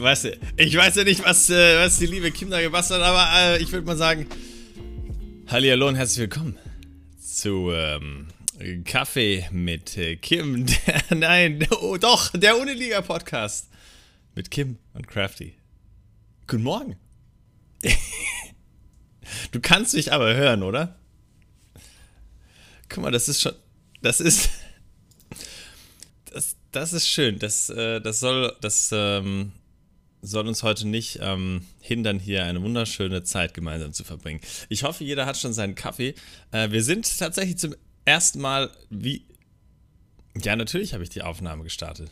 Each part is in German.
Ich weiß, ich weiß ja nicht, was, äh, was die liebe Kim da gebastelt hat, aber äh, ich würde mal sagen, Hallihallo und herzlich willkommen zu ähm, Kaffee mit äh, Kim. Der, nein, oh, doch, der Uniliga-Podcast mit Kim und Crafty. Guten Morgen. du kannst mich aber hören, oder? Guck mal, das ist schon, das ist, das, das ist schön. Das, äh, das soll, das ähm, soll uns heute nicht ähm, hindern, hier eine wunderschöne Zeit gemeinsam zu verbringen. Ich hoffe, jeder hat schon seinen Kaffee. Äh, wir sind tatsächlich zum ersten Mal wie. Ja, natürlich habe ich die Aufnahme gestartet.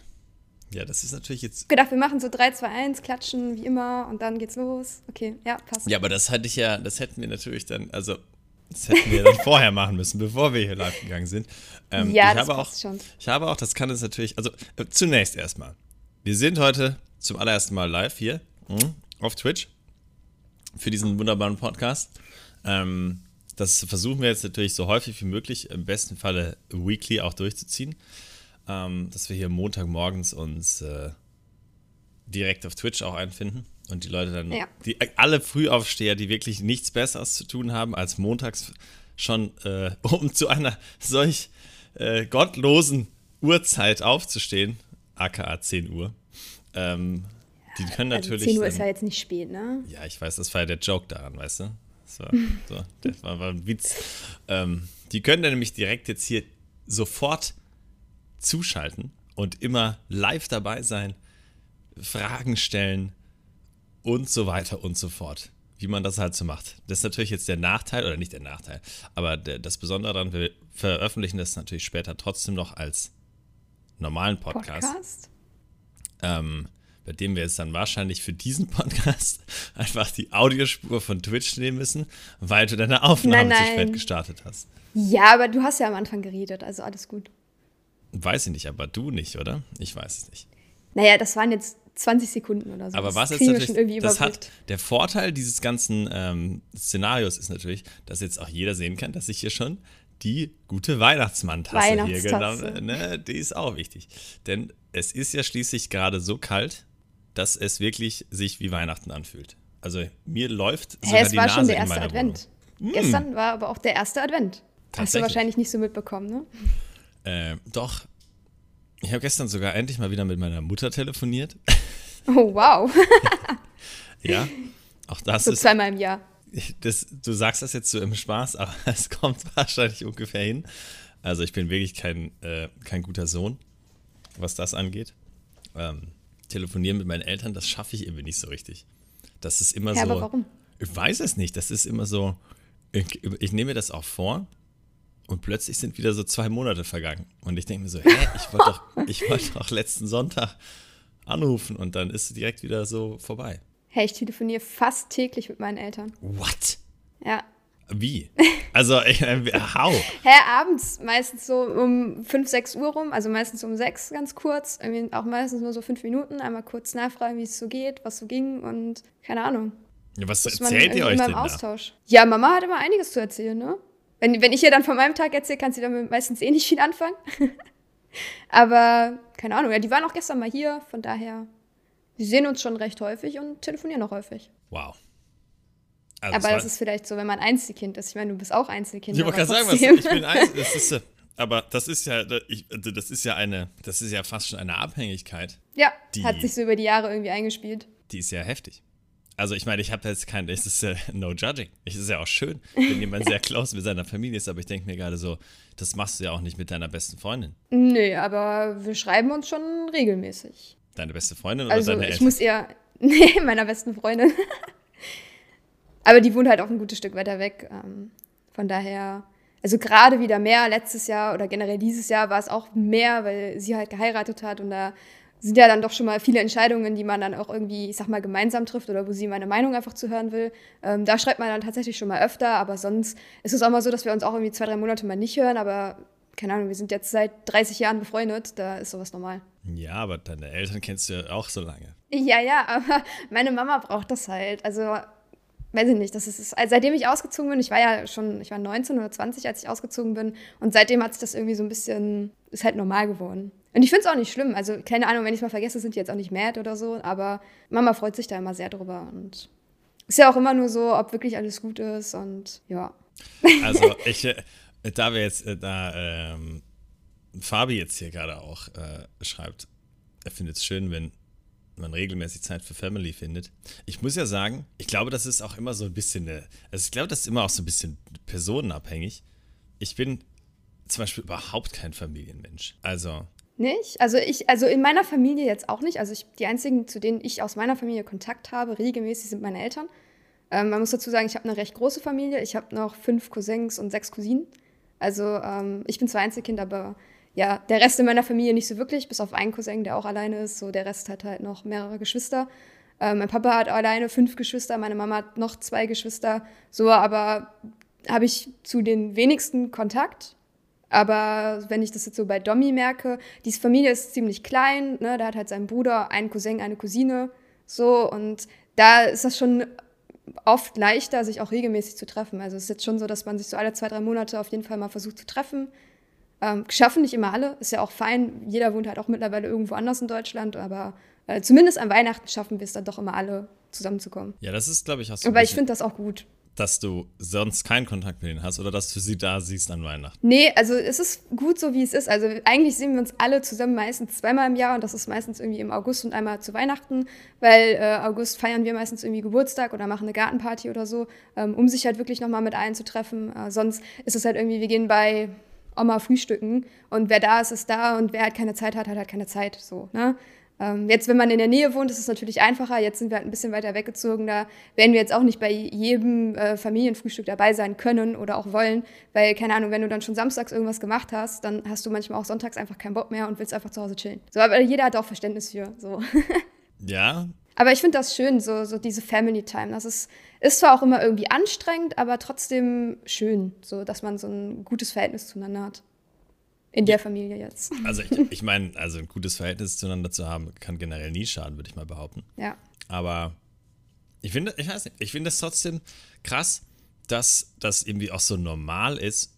Ja, das ist natürlich jetzt. gedacht, wir machen so 3, 2, 1, klatschen wie immer und dann geht's los. Okay, ja, passt. Ja, aber das hatte ich ja, das hätten wir natürlich dann, also das hätten wir dann vorher machen müssen, bevor wir hier live gegangen sind. Ähm, ja, ich das habe auch, passt schon. Ich habe auch, das kann es natürlich, also äh, zunächst erstmal. Wir sind heute zum allerersten Mal live hier mhm, auf Twitch für diesen wunderbaren Podcast. Ähm, das versuchen wir jetzt natürlich so häufig wie möglich, im besten Falle weekly auch durchzuziehen. Ähm, dass wir hier Montagmorgens uns äh, direkt auf Twitch auch einfinden und die Leute dann, Ja. die alle Frühaufsteher, die wirklich nichts Besseres zu tun haben, als montags schon äh, um zu einer solch äh, gottlosen Uhrzeit aufzustehen, aka 10 Uhr. Ähm, die können Also natürlich. 10 Uhr ist ja jetzt nicht spät, ne? ja, ich weiß, das war ja der Joke daran, weißt du? Das war, so, das war, war ein Witz. Ähm, die können dann nämlich direkt jetzt hier sofort zuschalten und immer live dabei sein, Fragen stellen und so weiter und so fort. Wie man das halt so macht. Das ist natürlich jetzt der Nachteil, oder nicht der Nachteil, aber der, das Besondere daran, wir veröffentlichen das natürlich später trotzdem noch als normalen Podcast ähm, bei dem wir jetzt dann wahrscheinlich für diesen Podcast einfach die Audiospur von Twitch nehmen müssen, weil du deine Aufnahme Nein, zu nein. spät gestartet hast. Ja, aber du hast ja am Anfang geredet, also alles gut. Weiß ich nicht, aber du nicht, oder? Ich weiß es nicht. Naja, das waren jetzt 20 Sekunden oder so. Aber das was jetzt irgendwie natürlich, das hat, der Vorteil dieses ganzen ähm, Szenarios ist natürlich, dass jetzt auch jeder sehen kann, dass ich hier schon die gute Weihnachtsmann-Tasse hier Weihnachtstasse. genommen ne, Die ist auch wichtig. Denn es ist ja schließlich gerade so kalt, dass es wirklich sich wie Weihnachten anfühlt. Also mir läuft sogar Hä, es die war Nase schon der erste Advent. Wohnung. Gestern war aber auch der erste Advent. Hast du wahrscheinlich nicht so mitbekommen, ne? Äh, doch. Ich habe gestern sogar endlich mal wieder mit meiner Mutter telefoniert. Oh, wow. Ja, auch das so ist. zweimal im Jahr. Das, du sagst das jetzt so im Spaß, aber es kommt wahrscheinlich ungefähr hin. Also ich bin wirklich kein, äh, kein guter Sohn, was das angeht. Ähm, telefonieren mit meinen Eltern, das schaffe ich irgendwie nicht so richtig. Das ist immer Ja, so. aber warum? Ich weiß es nicht. Das ist immer so. Ich, ich nehme mir das auch vor und plötzlich sind wieder so zwei Monate vergangen. Und ich denke mir so, hä, ich wollte doch, ich wollte doch letzten Sonntag anrufen und dann ist es direkt wieder so vorbei. Hey, ich telefoniere fast täglich mit meinen Eltern. What? Ja. Wie? Also, ich, äh, how? Hä, abends meistens so um 5, 6 Uhr rum, also meistens um 6 ganz kurz. Irgendwie auch meistens nur so 5 Minuten. Einmal kurz nachfragen, wie es so geht, was so ging und keine Ahnung. Ja, was Ist erzählt ihr euch denn im da? Austausch. Ja, Mama hat immer einiges zu erzählen, ne? Wenn, wenn ich ihr dann von meinem Tag erzähle, kann sie damit meistens eh nicht viel anfangen. Aber keine Ahnung, ja, die waren auch gestern mal hier, von daher, wir sehen uns schon recht häufig und telefonieren auch häufig. Wow. Also, Aber das ist vielleicht so, wenn man Einzelkind ist. Ich meine, du bist auch Einzelkind. Ich wollte gerade sagen, was, ich bin eins, das ist, äh, aber das ist ja, ich, das ist ja eine, das ist ja fast schon eine Abhängigkeit, Ja, Die- hat sich so über die Jahre irgendwie eingespielt. die ist ja heftig. Also ich meine, ich habe jetzt kein, es ist ja no judging. Es ist ja auch schön, wenn jemand sehr close mit seiner Familie ist, aber ich denke mir gerade so, das machst du ja auch nicht mit deiner besten Freundin. Nö, aber wir schreiben uns schon regelmäßig. Deine beste Freundin oder Also deine ich Eltern? muss ihr, nee, meiner besten Freundin. aber die wohnt halt auch ein gutes Stück weiter weg. Ähm, von daher, also gerade wieder mehr, letztes Jahr oder generell dieses Jahr war es auch mehr, weil sie halt geheiratet hat und da sind ja dann doch schon mal viele Entscheidungen, die man dann auch irgendwie, ich sag mal, gemeinsam trifft oder wo sie meine Meinung einfach zu hören will. Ähm, da schreibt man dann tatsächlich schon mal öfter, aber sonst ist es auch mal so, dass wir uns auch irgendwie zwei, drei Monate mal nicht hören, aber keine Ahnung, wir sind jetzt seit 30 Jahren befreundet, da ist sowas normal. Ja, aber deine Eltern kennst du ja auch so lange. Ja, ja, aber meine Mama braucht das halt. Also weiß ich nicht, das ist, also seitdem ich ausgezogen bin, ich war ja schon, ich war 19 oder 20, als ich ausgezogen bin und seitdem hat sich das irgendwie so ein bisschen, ist halt normal geworden. Und ich finde es auch nicht schlimm, also keine Ahnung, wenn ich es mal vergesse, sind die jetzt auch nicht mad oder so, aber Mama freut sich da immer sehr drüber und ist ja auch immer nur so, ob wirklich alles gut ist und ja. Also ich, äh, da wir jetzt, äh, da ähm, Fabi jetzt hier gerade auch äh, schreibt, er findet es schön, wenn man regelmäßig Zeit für Family findet. Ich muss ja sagen, ich glaube, das ist auch immer so ein bisschen eine, also ich glaube, das ist immer auch so ein bisschen personenabhängig. Ich bin zum Beispiel überhaupt kein Familienmensch. Also. Nicht? Also ich, also in meiner Familie jetzt auch nicht. Also ich, die einzigen, zu denen ich aus meiner Familie Kontakt habe, regelmäßig sind meine Eltern. Ähm, man muss dazu sagen, ich habe eine recht große Familie. Ich habe noch fünf Cousins und sechs Cousinen. Also ähm, ich bin zwar Einzelkind, aber ja, der Rest in meiner Familie nicht so wirklich, bis auf einen Cousin, der auch alleine ist. So, der Rest hat halt noch mehrere Geschwister. Ähm, mein Papa hat alleine fünf Geschwister, meine Mama hat noch zwei Geschwister. So, aber habe ich zu den wenigsten Kontakt. Aber wenn ich das jetzt so bei Domi merke, diese Familie ist ziemlich klein, ne? Da hat halt sein Bruder, einen Cousin, eine Cousine. So, und da ist das schon oft leichter, sich auch regelmäßig zu treffen. Also es ist jetzt schon so, dass man sich so alle zwei, drei Monate auf jeden Fall mal versucht zu treffen. Ähm, schaffen nicht immer alle, ist ja auch fein. Jeder wohnt halt auch mittlerweile irgendwo anders in Deutschland, aber äh, zumindest an Weihnachten schaffen wir es dann doch immer alle zusammenzukommen. Ja, das ist, glaube ich, auch so. Aber ich finde das auch gut. Dass du sonst keinen Kontakt mit ihnen hast oder dass du sie da siehst an Weihnachten? Nee, also es ist gut so, wie es ist. Also eigentlich sehen wir uns alle zusammen meistens zweimal im Jahr und das ist meistens irgendwie im August und einmal zu Weihnachten, weil äh, August feiern wir meistens irgendwie Geburtstag oder machen eine Gartenparty oder so, ähm, um sich halt wirklich nochmal mit allen zu treffen. Äh, sonst ist es halt irgendwie, wir gehen bei Oma frühstücken und wer da ist, ist da und wer halt keine Zeit hat, hat halt keine Zeit. So, ne? Ähm, jetzt, wenn man in der Nähe wohnt, ist es natürlich einfacher. Jetzt sind wir halt ein bisschen weiter weggezogen. Da werden wir jetzt auch nicht bei jedem äh, Familienfrühstück dabei sein können oder auch wollen, weil, keine Ahnung, wenn du dann schon samstags irgendwas gemacht hast, dann hast du manchmal auch sonntags einfach keinen Bock mehr und willst einfach zu Hause chillen. So, aber jeder hat auch Verständnis für. So. ja. Aber ich finde das schön, so, so diese Family Time. Das ist, ist zwar auch immer irgendwie anstrengend, aber trotzdem schön, so dass man so ein gutes Verhältnis zueinander hat. In der Familie jetzt. Also ich, ich meine, also ein gutes Verhältnis zueinander zu haben, kann generell nie schaden, würde ich mal behaupten. Ja. Aber ich finde, ich weiß nicht, ich finde es trotzdem krass, dass das irgendwie auch so normal ist,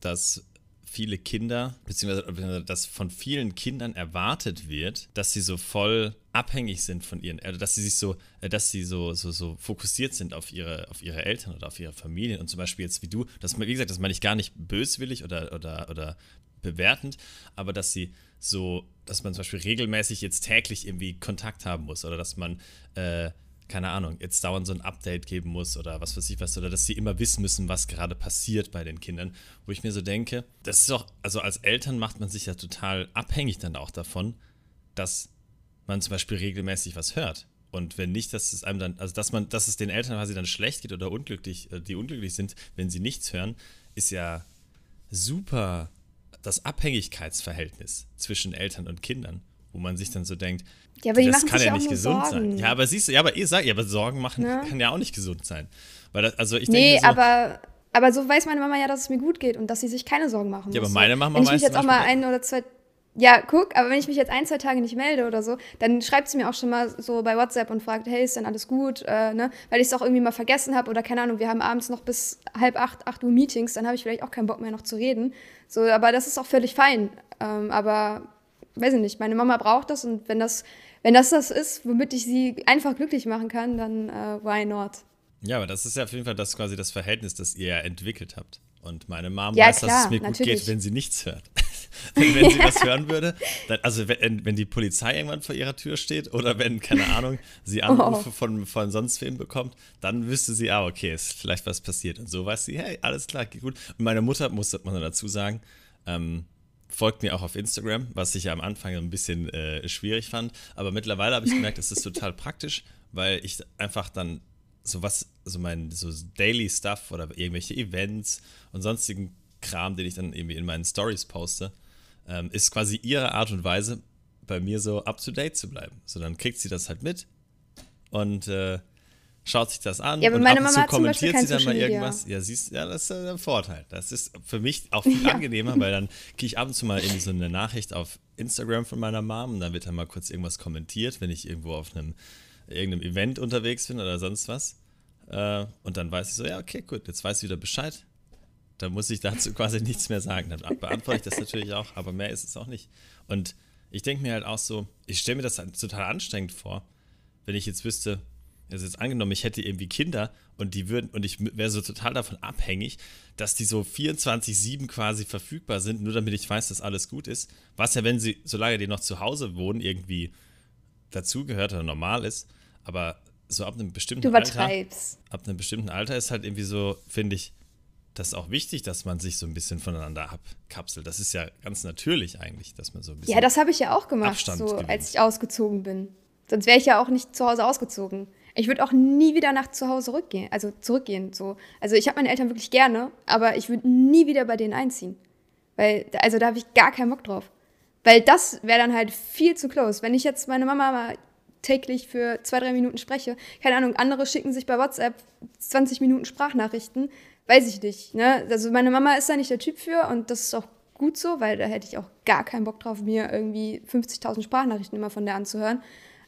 dass viele Kinder, beziehungsweise dass von vielen Kindern erwartet wird, dass sie so voll abhängig sind von ihren Eltern, dass sie sich so, äh, dass sie so, so, so fokussiert sind auf ihre, auf ihre Eltern oder auf ihre Familien. Und zum Beispiel jetzt wie du, das, wie gesagt, das meine ich gar nicht böswillig oder, oder, oder bewertend, aber dass sie so, dass man zum Beispiel regelmäßig jetzt täglich irgendwie Kontakt haben muss oder dass man, äh, keine Ahnung, jetzt dauernd so ein Update geben muss oder was weiß ich was, oder dass sie immer wissen müssen, was gerade passiert bei den Kindern, wo ich mir so denke, das ist doch, also als Eltern macht man sich ja total abhängig dann auch davon, dass man zum Beispiel regelmäßig was hört. Und wenn nicht, dass es einem dann, also dass man, dass es den Eltern quasi dann schlecht geht oder unglücklich, äh, die unglücklich sind, wenn sie nichts hören, ist ja super das Abhängigkeitsverhältnis zwischen Eltern und Kindern, wo man sich dann so denkt, ja, aber das kann ja nicht gesund Sorgen. sein. Ja, aber siehst du, ja, aber ihr sagt, ja, aber Sorgen machen Ja. kann ja auch nicht gesund sein. Weil das, also ich Nee, denke so, aber, aber so weiß meine Mama ja, dass es mir gut geht und dass sie sich keine Sorgen machen muss. Ja, aber meine Mama Wenn ich weiß mich jetzt auch mal ein oder zwei. Ja, guck, aber wenn ich mich jetzt ein, zwei Tage nicht melde oder so, dann schreibt sie mir auch schon mal so bei WhatsApp und fragt, hey, ist denn alles gut? Äh, ne? Weil ich es auch irgendwie mal vergessen habe oder keine Ahnung, wir haben abends noch bis halb acht, acht Uhr Meetings, dann habe ich vielleicht auch keinen Bock mehr noch zu reden. So, aber das ist auch völlig fein. Ähm, aber weiß ich nicht, meine Mama braucht das und wenn das, wenn das das ist, womit ich sie einfach glücklich machen kann, dann äh, why not? Ja, aber das ist ja auf jeden Fall das quasi das Verhältnis, das ihr ja entwickelt habt. Und meine Mom Ja, weiß, dass klar, es mir gut natürlich. geht, wenn sie nichts hört. wenn, wenn sie was hören würde, dann, also wenn, wenn die Polizei irgendwann vor ihrer Tür steht oder wenn, keine Ahnung, sie Oh. Anrufe von, von sonst wem bekommt, dann wüsste sie, ah, okay, ist vielleicht was passiert. Und so weiß sie, hey, alles klar, geht gut. Und meine Mutter, muss man dazu sagen, ähm, folgt mir auch auf Instagram, was ich ja am Anfang ein bisschen äh, schwierig fand. Aber mittlerweile habe ich gemerkt, es ist total praktisch, weil ich einfach dann so was, so mein so Daily Stuff oder irgendwelche Events und sonstigen Kram, den ich dann irgendwie in meinen Stories poste, ähm, ist quasi ihre Art und Weise, bei mir so up to date zu bleiben. So, dann kriegt sie das halt mit und äh, schaut sich das an Ja, aber und meine ab und Mama zu kommentiert sie dann mal irgendwas. Ja, siehst ja, das ist äh, ein Vorteil. Das ist für mich auch viel Ja. angenehmer, weil dann kriege ich ab und zu mal irgendwie so eine Nachricht auf Instagram von meiner Mom und dann wird dann mal kurz irgendwas kommentiert, wenn ich irgendwo auf einem irgendeinem Event unterwegs bin oder sonst was. Äh, und dann weiß ich so, ja, okay, gut, jetzt weiß ich wieder Bescheid. Da muss ich dazu quasi nichts mehr sagen. Dann beantworte ich das natürlich auch, aber mehr ist es auch nicht. Und ich denke mir halt auch so, ich stelle mir das halt total anstrengend vor, wenn ich jetzt wüsste, also jetzt angenommen, ich hätte irgendwie Kinder und die würden, und ich wäre so total davon abhängig, dass die so 24-7 quasi verfügbar sind, nur damit ich weiß, dass alles gut ist. Was ja, wenn sie, solange die noch zu Hause wohnen, irgendwie dazugehört oder normal ist. Aber so ab einem bestimmten du übertreibst. Alter, ab einem bestimmten Alter ist halt irgendwie so, finde ich, das ist auch wichtig, dass man sich so ein bisschen voneinander abkapselt. Das ist ja ganz natürlich eigentlich, dass man so ein bisschen. Ja, das habe ich ja auch gemacht, Abstand so, als ich ausgezogen bin. Sonst wäre ich ja auch nicht zu Hause ausgezogen. Ich würde auch nie wieder nach zu Hause rückgehen, also zurückgehen. So. Also ich habe meine Eltern wirklich gerne, aber ich würde nie wieder bei denen einziehen. Weil, also da habe ich gar keinen Bock drauf. Weil das wäre dann halt viel zu close. Wenn ich jetzt meine Mama mal täglich für zwei, drei Minuten spreche, keine Ahnung, andere schicken sich bei WhatsApp 20 Minuten Sprachnachrichten, weiß ich nicht. Ne? Also meine Mama ist da nicht der Typ für und das ist auch gut so, weil da hätte ich auch gar keinen Bock drauf, mir irgendwie 50.000 Sprachnachrichten immer von der anzuhören.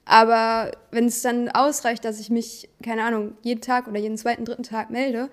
Aber wenn es dann ausreicht, dass ich mich, keine Ahnung, jeden Tag oder jeden zweiten, dritten Tag melde,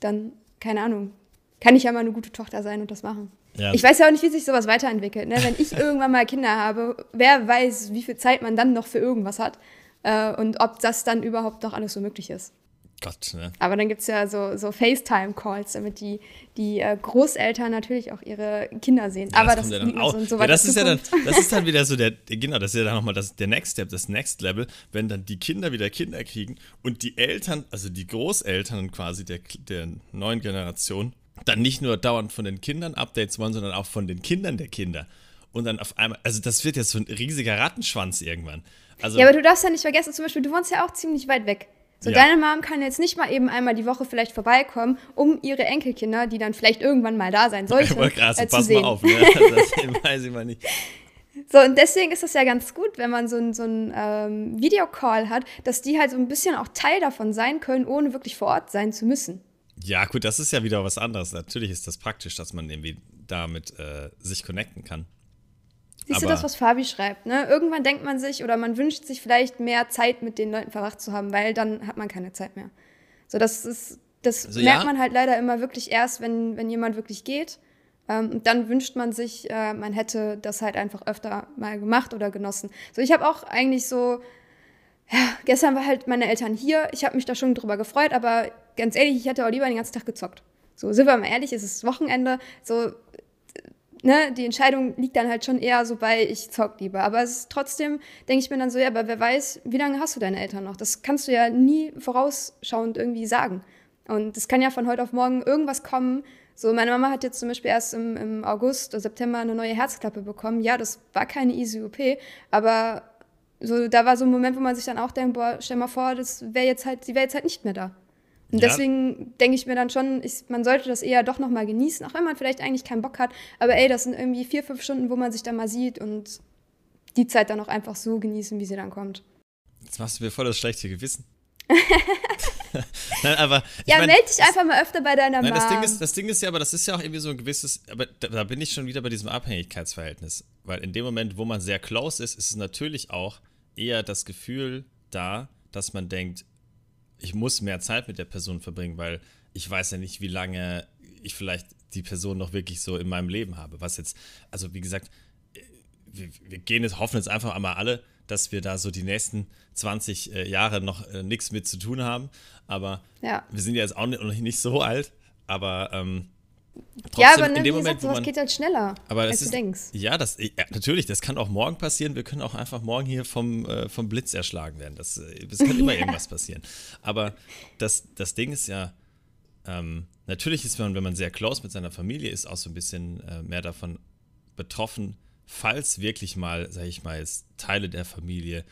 dann, keine Ahnung, kann ich ja mal eine gute Tochter sein und das machen. Ja. Ich weiß ja auch nicht, wie sich sowas weiterentwickelt. Ne? Wenn ich irgendwann mal Kinder habe, wer weiß, wie viel Zeit man dann noch für irgendwas hat äh, und ob das dann überhaupt noch alles so möglich ist. Gott, ne? Aber dann gibt es ja so, so FaceTime-Calls, damit die, die äh, Großeltern natürlich auch ihre Kinder sehen. Ja, Aber das, das, ja auch, so, so ja, das ist ja dann, das ist dann wieder so der, genau, das ist ja dann nochmal das, der Next Step, das Next Level, wenn dann die Kinder wieder Kinder kriegen und die Eltern, also die Großeltern quasi der, der neuen Generation, dann nicht nur dauernd von den Kindern Updates wollen, sondern auch von den Kindern der Kinder. Und dann auf einmal, also das wird jetzt so ein riesiger Rattenschwanz irgendwann. Also, ja, aber du darfst ja nicht vergessen, zum Beispiel, du wohnst ja auch ziemlich weit weg. So, ja. deine Mom kann jetzt nicht mal eben einmal die Woche vielleicht vorbeikommen, um ihre Enkelkinder, die dann vielleicht irgendwann mal da sein sollten, äh, zu pass sehen. mal auf, ne? das weiß ich mal nicht. So, und deswegen ist das ja ganz gut, wenn man so einen so ähm, Videocall hat, dass die halt so ein bisschen auch Teil davon sein können, ohne wirklich vor Ort sein zu müssen. Ja, gut, das ist ja wieder was anderes. Natürlich ist das praktisch, dass man irgendwie damit äh, sich connecten kann. Siehst du das, was Fabi schreibt? Ne? Irgendwann denkt man sich oder man wünscht sich vielleicht mehr Zeit mit den Leuten verbracht zu haben, weil dann hat man keine Zeit mehr. So, das ist, das also, merkt ja. man halt leider immer wirklich erst, wenn, wenn jemand wirklich geht. Ähm, und dann wünscht man sich, äh, man hätte das halt einfach öfter mal gemacht oder genossen. So, ich habe auch eigentlich so, ja, gestern war halt meine Eltern hier. Ich habe mich da schon drüber gefreut, aber ganz ehrlich, ich hätte auch lieber den ganzen Tag gezockt. So, sind wir mal ehrlich, es ist Wochenende. So, ne, die Entscheidung liegt dann halt schon eher so bei, ich zock lieber. Aber es ist trotzdem, denke ich mir dann so, ja, aber wer weiß, wie lange hast du deine Eltern noch? Das kannst du ja nie vorausschauend irgendwie sagen. Und es kann ja von heute auf morgen irgendwas kommen. So, meine Mama hat jetzt zum Beispiel erst im, im August oder September eine neue Herzklappe bekommen. Ja, das war keine easy OP, aber so, da war so ein Moment, wo man sich dann auch denkt, boah, stell mal vor, das wäre jetzt halt, sie wäre jetzt halt nicht mehr da. Und ja. deswegen denke ich mir dann schon, ich, man sollte das eher doch nochmal genießen, auch wenn man vielleicht eigentlich keinen Bock hat. Aber ey, das sind irgendwie vier, fünf Stunden, wo man sich dann mal sieht und die Zeit dann auch einfach so genießen, wie sie dann kommt. Jetzt machst du mir voll das schlechte Gewissen. nein, aber ja, mein, melde dich einfach mal öfter bei deiner nein, Das Ding, ist, das Ding ist ja, aber das ist ja auch irgendwie so ein gewisses, aber da, da, bin ich schon wieder bei diesem Abhängigkeitsverhältnis. Weil in dem Moment, wo man sehr close ist, ist es natürlich auch eher das Gefühl da, dass man denkt, ich muss mehr Zeit mit der Person verbringen, weil ich weiß ja nicht, wie lange ich vielleicht die Person noch wirklich so in meinem Leben habe. Was jetzt, also wie gesagt, wir, wir gehen jetzt, hoffen jetzt einfach einmal alle, dass wir da so die nächsten 20 äh, Jahre noch äh, nichts mit zu tun haben. Aber ja. wir sind ja jetzt auch nicht, noch nicht so alt. Aber ähm, Trotzdem, ja, aber ne, in dem Moment, gesagt, man, geht halt schneller, aber als ist, du denkst. Ja, das, ja, natürlich, das kann auch morgen passieren. Wir können auch einfach morgen hier vom, äh, vom Blitz erschlagen werden. Das, äh, das kann immer irgendwas passieren. Aber das, das Ding ist ja, ähm, natürlich ist man, wenn man sehr close mit seiner Familie ist, auch so ein bisschen äh, mehr davon betroffen, falls wirklich mal, sag ich mal, jetzt Teile der Familie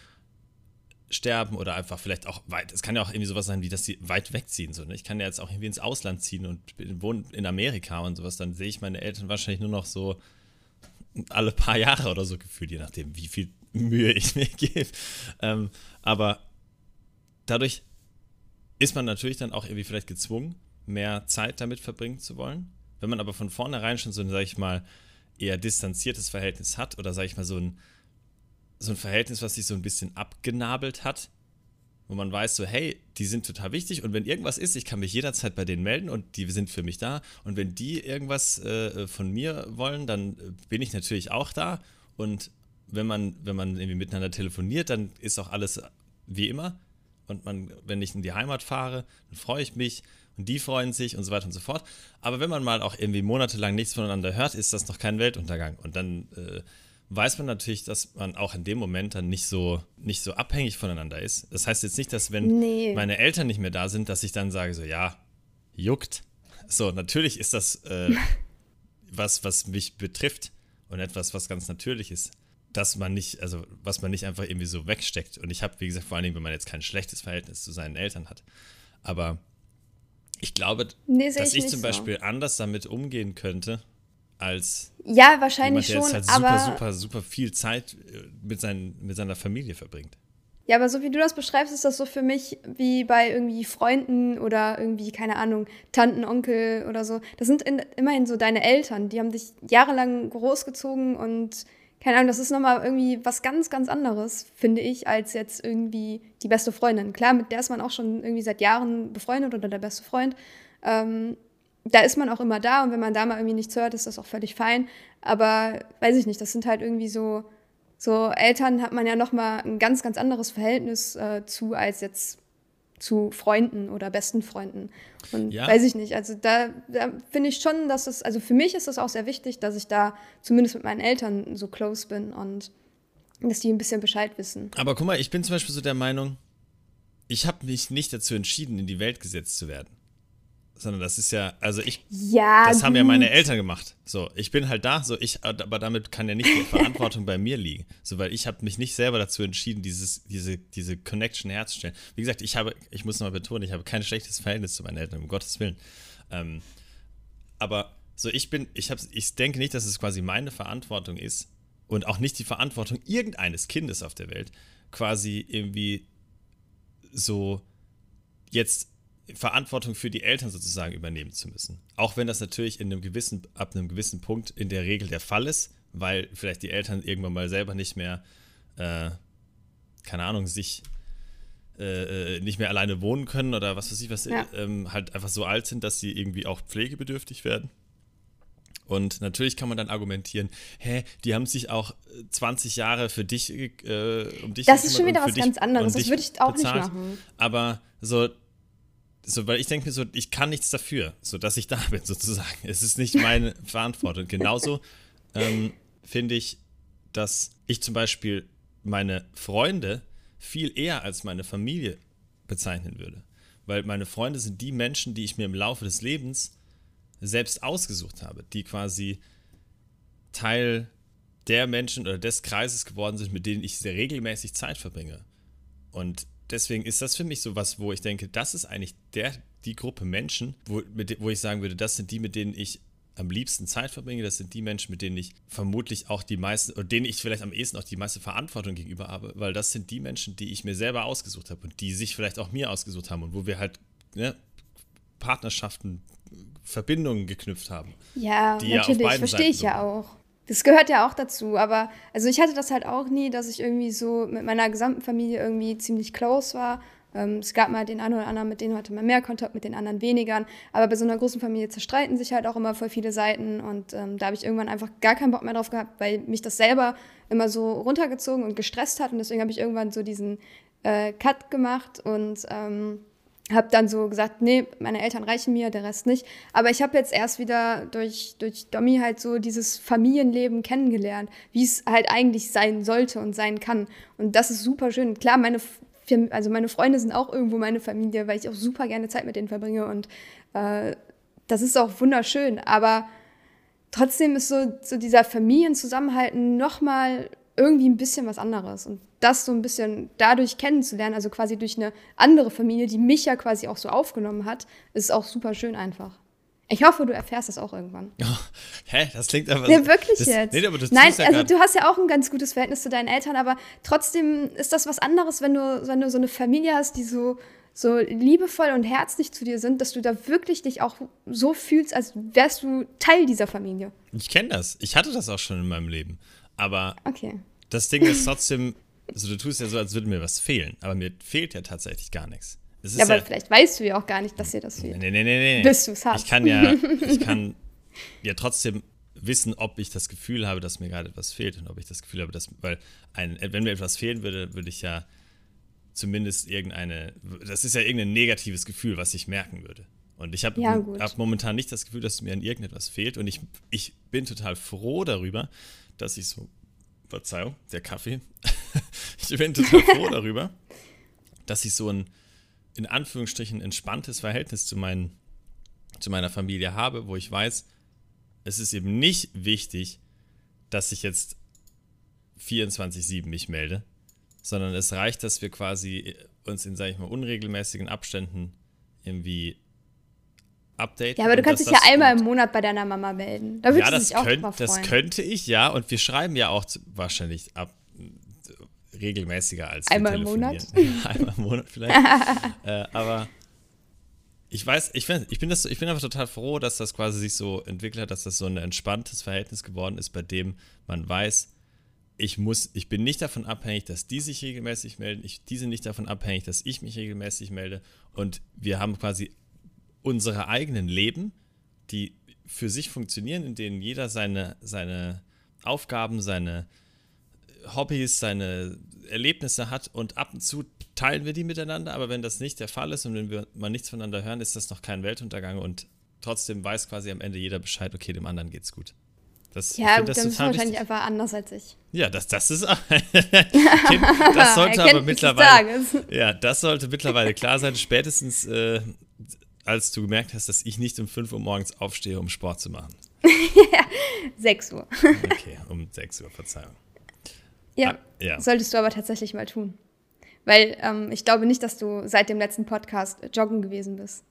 sterben oder einfach vielleicht auch weit. Es kann ja auch irgendwie sowas sein, wie dass sie weit wegziehen. So, ne? Ich kann ja jetzt auch irgendwie ins Ausland ziehen und wohne in Amerika und sowas. Dann sehe ich meine Eltern wahrscheinlich nur noch so alle paar Jahre oder so gefühlt, je nachdem, wie viel Mühe ich mir gebe. Ähm, aber dadurch ist man natürlich dann auch irgendwie vielleicht gezwungen, mehr Zeit damit verbringen zu wollen. Wenn man aber von vornherein schon so ein, sag ich mal, eher distanziertes Verhältnis hat oder, sag ich mal, so ein so ein Verhältnis, was sich so ein bisschen abgenabelt hat, wo man weiß, so, hey, die sind total wichtig und wenn irgendwas ist, ich kann mich jederzeit bei denen melden und die sind für mich da. Und wenn die irgendwas äh, von mir wollen, dann bin ich natürlich auch da. Und wenn man, wenn man irgendwie miteinander telefoniert, dann ist auch alles wie immer. Und man, wenn ich in die Heimat fahre, dann freue ich mich und die freuen sich und so weiter und so fort. Aber wenn man mal auch irgendwie monatelang nichts voneinander hört, ist das noch kein Weltuntergang. Und dann äh, weiß man natürlich, dass man auch in dem Moment dann nicht so, nicht so abhängig voneinander ist. Das heißt jetzt nicht, dass wenn nee. meine Eltern nicht mehr da sind, dass ich dann sage, so ja, juckt. So, natürlich ist das äh, was, was mich betrifft und etwas, was ganz natürlich ist. Dass man nicht, also was man nicht einfach irgendwie so wegsteckt. Und ich habe, wie gesagt, vor allen Dingen, wenn man jetzt kein schlechtes Verhältnis zu seinen Eltern hat. Aber ich glaube, nee, dass ich, ich zum Beispiel so. anders damit umgehen könnte, als ja wahrscheinlich jemand, der schon, halt aber super super super viel Zeit äh, mit, seinen, mit seiner Familie verbringt. Ja, aber so wie du das beschreibst, ist das so für mich wie bei irgendwie Freunden oder irgendwie, keine Ahnung, Tanten, Onkel oder so. Das sind in, immerhin so deine Eltern, die haben dich jahrelang großgezogen und keine Ahnung, das ist nochmal irgendwie was ganz, ganz anderes, finde ich, als jetzt irgendwie die beste Freundin. Klar, mit der ist man auch schon irgendwie seit Jahren befreundet oder der beste Freund. Ähm, da ist man auch immer da und wenn man da mal irgendwie nichts hört, ist das auch völlig fein. Aber weiß ich nicht, das sind halt irgendwie so, so Eltern hat man ja nochmal ein ganz, ganz anderes Verhältnis äh, zu als jetzt zu Freunden oder besten Freunden. Und ja. weiß ich nicht, also da, da finde ich schon, dass es, also für mich ist es auch sehr wichtig, dass ich da zumindest mit meinen Eltern so close bin und dass die ein bisschen Bescheid wissen. Aber guck mal, ich bin zum Beispiel so der Meinung, ich habe mich nicht dazu entschieden, in die Welt gesetzt zu werden sondern das ist ja, also ich, ja, das gut. haben ja meine Eltern gemacht. So, ich bin halt da, so ich, aber damit kann ja nicht die Verantwortung bei mir liegen, so weil ich habe mich nicht selber dazu entschieden, dieses, diese, diese Connection herzustellen. Wie gesagt, ich habe, ich muss mal betonen, ich habe kein schlechtes Verhältnis zu meinen Eltern, um Gottes Willen. Ähm, aber so, ich bin, ich habe, ich denke nicht, dass es quasi meine Verantwortung ist und auch nicht die Verantwortung irgendeines Kindes auf der Welt, quasi irgendwie so jetzt Verantwortung für die Eltern sozusagen übernehmen zu müssen. Auch wenn das natürlich in einem gewissen, ab einem gewissen Punkt in der Regel der Fall ist, weil vielleicht die Eltern irgendwann mal selber nicht mehr, äh, keine Ahnung, sich äh, äh, nicht mehr alleine wohnen können oder was weiß ich, was ja. ähm, halt einfach so alt sind, dass sie irgendwie auch pflegebedürftig werden. Und natürlich kann man dann argumentieren, hä, die haben sich auch 20 Jahre für dich, äh, um dich Das ist schon wieder was ganz anderes, das würde ich auch bezahlt. nicht machen. Aber so, so, weil ich denke mir so, ich kann nichts dafür, so dass ich da bin, sozusagen. Es ist nicht meine Verantwortung. Genauso ähm, finde ich, dass ich zum Beispiel meine Freunde viel eher als meine Familie bezeichnen würde. Weil meine Freunde sind die Menschen, die ich mir im Laufe des Lebens selbst ausgesucht habe, die quasi Teil der Menschen oder des Kreises geworden sind, mit denen ich sehr regelmäßig Zeit verbringe. Und deswegen ist das für mich so was, wo ich denke, das ist eigentlich der, die Gruppe Menschen, wo, mit, wo ich sagen würde, das sind die, mit denen ich am liebsten Zeit verbringe. Das sind die Menschen, mit denen ich vermutlich auch die meisten, oder denen ich vielleicht am ehesten auch die meiste Verantwortung gegenüber habe, weil das sind die Menschen, die ich mir selber ausgesucht habe und die sich vielleicht auch mir ausgesucht haben und wo wir halt ne, Partnerschaften, Verbindungen geknüpft haben. Ja, natürlich, ja verstehe ich ja auch. Das gehört ja auch dazu, aber also ich hatte das halt auch nie, dass ich irgendwie so mit meiner gesamten Familie irgendwie ziemlich close war. Ähm, es gab mal den einen oder anderen, mit denen hatte man mehr Kontakt, mit den anderen weniger. Aber bei so einer großen Familie zerstreiten sich halt auch immer voll viele Seiten und ähm, da habe ich irgendwann einfach gar keinen Bock mehr drauf gehabt, weil mich das selber immer so runtergezogen und gestresst hat und deswegen habe ich irgendwann so diesen äh, Cut gemacht und ähm, habe dann so gesagt, nee, meine Eltern reichen mir, der Rest nicht. Aber ich habe jetzt erst wieder durch, durch Domi halt so dieses Familienleben kennengelernt, wie es halt eigentlich sein sollte und sein kann. Und das ist super schön. Klar, meine, also meine Freunde sind auch irgendwo meine Familie, weil ich auch super gerne Zeit mit denen verbringe und äh, das ist auch wunderschön. Aber trotzdem ist so, so dieser Familienzusammenhalt nochmal irgendwie ein bisschen was anderes. Und das so ein bisschen dadurch kennenzulernen, also quasi durch eine andere Familie, die mich ja quasi auch so aufgenommen hat, ist auch super schön einfach. Ich hoffe, du erfährst das auch irgendwann. Oh, hä? Das klingt aber. Nee, wirklich das, jetzt. Nee, aber das Nein, ja also du hast ja auch ein ganz gutes Verhältnis zu deinen Eltern, aber trotzdem ist das was anderes, wenn du, wenn du so eine Familie hast, die so, so liebevoll und herzlich zu dir sind, dass du da wirklich dich auch so fühlst, als wärst du Teil dieser Familie. Ich kenne das. Ich hatte das auch schon in meinem Leben. Aber okay. das Ding ist trotzdem, also du tust ja so, als würde mir was fehlen, aber mir fehlt ja tatsächlich gar nichts. ja, aber ja, vielleicht weißt du ja auch gar nicht, dass dir das fehlt. Nee, nee, nee, nee. Bis du es hast. Ich kann ja, ich kann ja trotzdem wissen, ob ich das Gefühl habe, dass mir gerade etwas fehlt und ob ich das Gefühl habe, dass, weil ein, wenn mir etwas fehlen würde, würde ich ja zumindest irgendeine, das ist ja irgendein negatives Gefühl, was ich merken würde. Und ich habe ja, hab momentan nicht das Gefühl, dass mir an irgendetwas fehlt. Und ich, ich bin total froh darüber, dass ich so, Verzeihung, der Kaffee. ich bin total froh darüber, dass ich so ein, in Anführungsstrichen, entspanntes Verhältnis zu, meinen, zu meiner Familie habe, wo ich weiß, es ist eben nicht wichtig, dass ich jetzt 24-7 mich melde, sondern es reicht, dass wir quasi uns in, sage ich mal, unregelmäßigen Abständen irgendwie updaten. Ja, aber du kannst dich ja einmal im Monat bei deiner Mama melden. Da ja, das, könnt, das könnte ich, ja. Und wir schreiben ja auch wahrscheinlich ab regelmäßiger als einmal im Monat. einmal im Monat vielleicht. äh, aber ich weiß, ich, find, ich, bin das, ich bin einfach total froh, dass das quasi sich so entwickelt hat, dass das so ein entspanntes Verhältnis geworden ist, bei dem man weiß, ich muss, ich bin nicht davon abhängig, dass die sich regelmäßig melden, ich, die sind nicht davon abhängig, dass ich mich regelmäßig melde und wir haben quasi unsere eigenen Leben, die für sich funktionieren, in denen jeder seine, seine Aufgaben, seine Hobbys, seine Erlebnisse hat und ab und zu teilen wir die miteinander, aber wenn das nicht der Fall ist und wenn wir mal nichts voneinander hören, ist das noch kein Weltuntergang und trotzdem weiß quasi am Ende jeder Bescheid, okay, dem anderen geht's gut. Das, ja, gut, das dann bist du wahrscheinlich wichtig. einfach anders als ich. Ja, das, das ist das sollte aber mittlerweile ja, das sollte mittlerweile klar sein. Spätestens äh, als du gemerkt hast, dass ich nicht um 5 Uhr morgens aufstehe, um Sport zu machen. ja, 6 Uhr. okay, um 6 Uhr, Verzeihung. Ja, ah, ja, solltest du aber tatsächlich mal tun. Weil ähm, ich glaube nicht, dass du seit dem letzten Podcast joggen gewesen bist.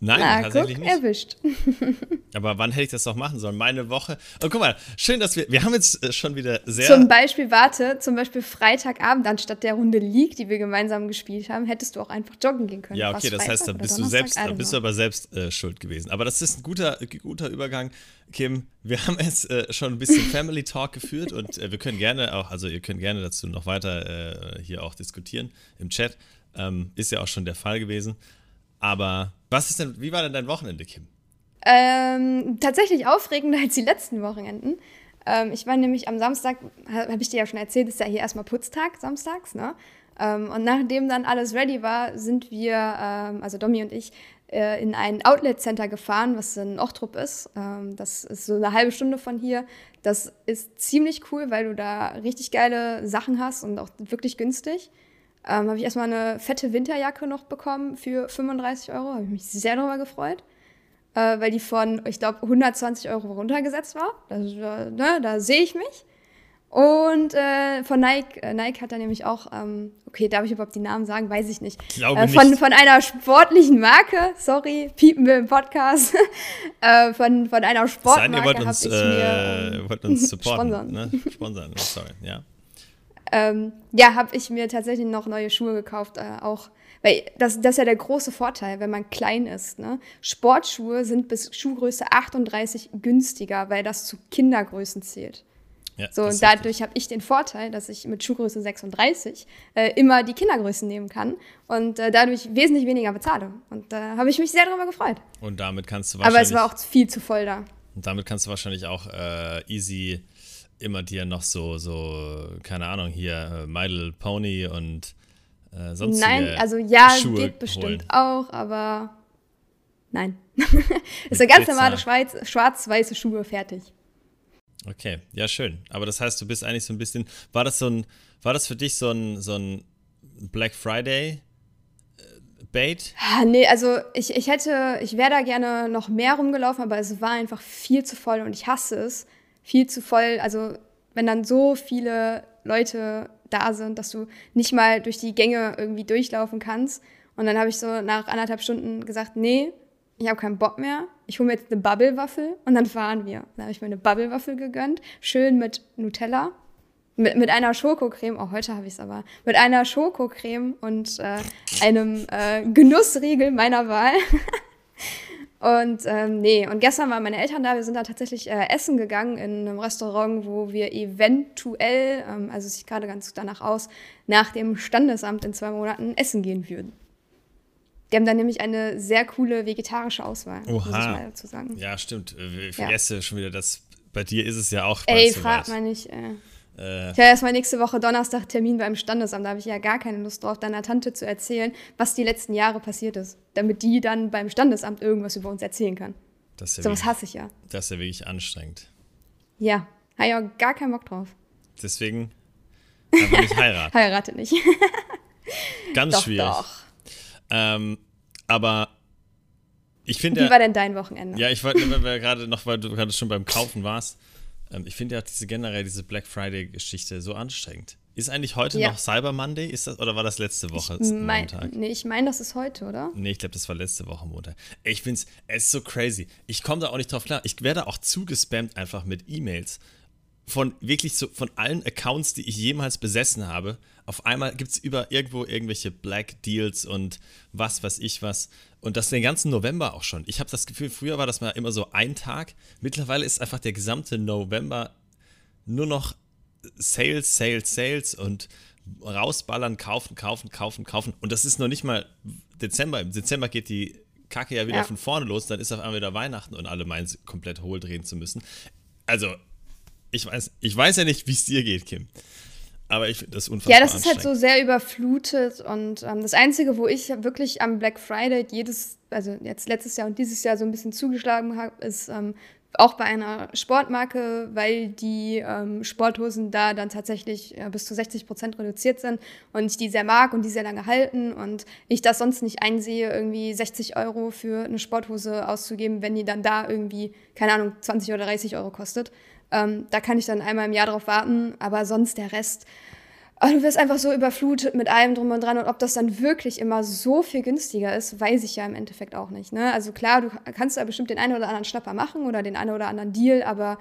Nein, Na, tatsächlich guck, nicht. erwischt. Aber wann hätte ich das doch machen sollen? Meine Woche. Oh, guck mal, schön, dass wir. Wir haben jetzt äh, schon wieder sehr. Zum Beispiel, warte, zum Beispiel Freitagabend anstatt der Runde League, die wir gemeinsam gespielt haben, hättest du auch einfach joggen gehen können. Ja, okay, das heißt, da bist du selbst, da bist du aber selbst äh, schuld gewesen. Aber das ist ein guter, guter Übergang. Kim, wir haben jetzt äh, schon ein bisschen Family Talk geführt und äh, wir können gerne auch, also ihr könnt gerne dazu noch weiter äh, hier auch diskutieren im Chat. Ähm, ist ja auch schon der Fall gewesen. Aber was ist denn, wie war denn dein Wochenende, Kim? Ähm, tatsächlich aufregender als die letzten Wochenenden. Ähm, ich war nämlich am Samstag, habe ich dir ja schon erzählt, ist ja hier erstmal Putztag samstags, ne? Ähm, und nachdem dann alles ready war, sind wir, ähm, also Domi und ich, äh, in ein Outlet-Center gefahren, was in Ochtrup ist. Ähm, das ist so eine halbe Stunde von hier. Das ist ziemlich cool, weil du da richtig geile Sachen hast und auch wirklich günstig. Ähm, habe ich erstmal eine fette Winterjacke noch bekommen für 35 Euro. Habe ich mich sehr darüber gefreut. Äh, weil die von, ich glaube, 120 Euro runtergesetzt war. Das, äh, ne, da sehe ich mich. Und äh, von Nike, äh, Nike hat da nämlich auch, ähm, okay, darf ich überhaupt die Namen sagen? Weiß ich nicht. Glaube äh, von, nicht. von einer sportlichen Marke, sorry, piepen wir im Podcast. äh, von, von einer Sportmarke habe ich mir ähm, wollt uns supporten, sponsern. Ne? Sponsern, sorry, ja ähm, ja, habe ich mir tatsächlich noch neue Schuhe gekauft, äh, auch weil das, das ist ja der große Vorteil, wenn man klein ist. Ne? Sportschuhe sind bis Schuhgröße 38 günstiger, weil das zu Kindergrößen zählt. Ja, so, und dadurch habe ich den Vorteil, dass ich mit Schuhgröße 36 äh, immer die Kindergrößen nehmen kann und äh, dadurch wesentlich weniger bezahle. Und da äh, habe ich mich sehr darüber gefreut. Und damit kannst du wahrscheinlich. Aber es war auch viel zu voll da. Und damit kannst du wahrscheinlich auch äh, easy immer dir noch so, so, keine Ahnung, hier äh, My Little Pony und äh, sonst Nein, also ja, Schuhe geht bestimmt holen. auch, aber nein. ist eine ganz normale schwarz-weiße Schuhe fertig. Okay, ja, schön. Aber das heißt, du bist eigentlich so ein bisschen. War das so ein, war das für dich so ein, so ein Black Friday? Äh, Bait? Ah, nee, also ich, ich hätte, ich wäre da gerne noch mehr rumgelaufen, aber es war einfach viel zu voll und ich hasse es, viel zu voll. Also wenn dann so viele Leute da sind, dass du nicht mal durch die Gänge irgendwie durchlaufen kannst. Und dann habe ich so nach anderthalb Stunden gesagt, nee, ich habe keinen Bock mehr. Ich hole mir jetzt eine Bubble-Waffel und dann fahren wir. Dann habe ich mir eine Bubble-Waffel gegönnt, schön mit Nutella, mit, mit einer Schokocreme, auch oh, heute habe ich es aber, mit einer Schokocreme und äh, einem äh, Genussriegel meiner Wahl. Und ähm, nee, und gestern waren meine Eltern da. Wir sind da tatsächlich äh, essen gegangen in einem Restaurant, wo wir eventuell, ähm, also sieht gerade ganz danach aus, nach dem Standesamt in zwei Monaten essen gehen würden. Die haben dann nämlich eine sehr coole vegetarische Auswahl, Oha. muss ich mal dazu sagen. Ja, stimmt. Äh, Ich Ja. vergesse schon wieder, dass bei dir ist es ja auch Ey, bald frag soweit. mal nicht. Äh. Äh, Ich habe erstmal nächste Woche Donnerstag Termin beim Standesamt. Da habe ich ja gar keine Lust drauf, deiner Tante zu erzählen, was die letzten Jahre passiert ist. Damit die dann beim Standesamt irgendwas über uns erzählen kann. das, ist ja Sowas wirklich, hasse ich ja. das ist ja wirklich anstrengend. Ja, habe ich auch gar keinen Bock drauf. Deswegen einfach nicht heiraten. Heirate nicht. Ganz doch, schwierig. doch. Ähm, aber ich Wie finde war denn dein Wochenende? Ja, ich wollte, gerade noch, weil du gerade schon beim Kaufen warst, ähm, ich finde ja diese generell diese Black Friday-Geschichte so anstrengend. Ist eigentlich heute Ja. noch Cyber Monday? Ist das, oder war das letzte Woche? mein, Montag? nee, ich meine, das ist heute, oder? Nee, ich glaube, das war letzte Woche Montag. Ich find's, es ist so crazy. Ich komme da auch nicht drauf klar. Ich werde auch zugespammt einfach mit E-Mails von wirklich so von allen Accounts, die ich jemals besessen habe. Auf einmal gibt es über irgendwo irgendwelche Black Deals und was weiß ich was. Und das den ganzen November auch schon. Ich habe das Gefühl, früher war das mal immer so ein Tag. Mittlerweile ist einfach der gesamte November nur noch Sales, Sales, Sales und rausballern, kaufen, kaufen, kaufen, kaufen. Und das ist noch nicht mal Dezember. Im Dezember geht die Kacke ja wieder Ja. von vorne los. Dann ist auf einmal wieder Weihnachten und alle meinen, es komplett hohl drehen zu müssen. Also, ich weiß, ich weiß ja nicht, wie es dir geht, Kim. Aber ich finde das unfassbar Ja, das ist halt so sehr überflutet und ähm, das Einzige, wo ich wirklich am Black Friday jedes, also jetzt letztes Jahr und dieses Jahr so ein bisschen zugeschlagen habe, ist ähm, auch bei einer Sportmarke, weil die ähm, Sporthosen da dann tatsächlich äh, bis zu 60 Prozent reduziert sind und ich die sehr mag und die sehr lange halten und ich das sonst nicht einsehe, irgendwie 60 Euro für eine Sporthose auszugeben, wenn die dann da irgendwie, keine Ahnung, 20 oder 30 Euro kostet. Ähm, da kann ich dann einmal im Jahr drauf warten, aber sonst der Rest. Aber du wirst einfach so überflutet mit allem drum und dran. Und ob das dann wirklich immer so viel günstiger ist, weiß ich ja im Endeffekt auch nicht. Ne? Also klar, du kannst da bestimmt den einen oder anderen Schnapper machen oder den einen oder anderen Deal, aber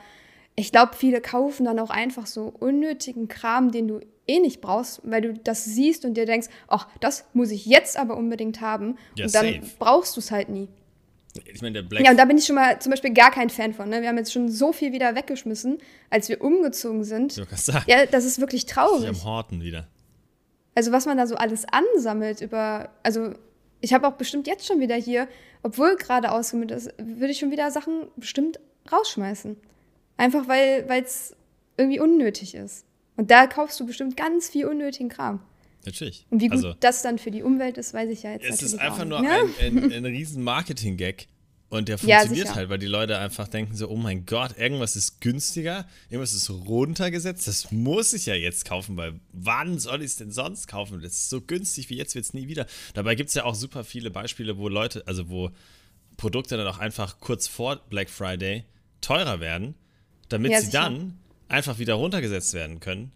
ich glaube, viele kaufen dann auch einfach so unnötigen Kram, den du eh nicht brauchst, weil du das siehst und dir denkst, ach, das muss ich jetzt aber unbedingt haben. Ja, und dann safe. brauchst du es halt nie. Ich meine, der Black Ja, und da bin ich schon mal zum Beispiel gar kein Fan von. Ne? Wir haben jetzt schon so viel wieder weggeschmissen, als wir umgezogen sind. Kannst sagen, Ja, das ist wirklich ich traurig. am Horten wieder. Also was man da so alles ansammelt über, also ich habe auch bestimmt jetzt schon wieder hier, obwohl gerade ausgemüht ist, würde ich schon wieder Sachen bestimmt rausschmeißen. Einfach weil es irgendwie unnötig ist. Und da kaufst du bestimmt ganz viel unnötigen Kram. Natürlich. Und wie gut also, das dann für die Umwelt ist, weiß ich ja jetzt es ist einfach nur nicht, ne? ein, ein, ein riesen Marketing-Gag. Und der Ja, funktioniert sicher. halt, weil die Leute einfach denken so, oh mein Gott, irgendwas ist günstiger, irgendwas ist runtergesetzt, das muss ich ja jetzt kaufen, weil wann soll ich es denn sonst kaufen? Das ist so günstig wie jetzt wird es nie wieder. Dabei gibt es ja auch super viele Beispiele, wo Leute, also wo Produkte dann auch einfach kurz vor Black Friday teurer werden, damit Ja, sie dann einfach wieder runtergesetzt werden können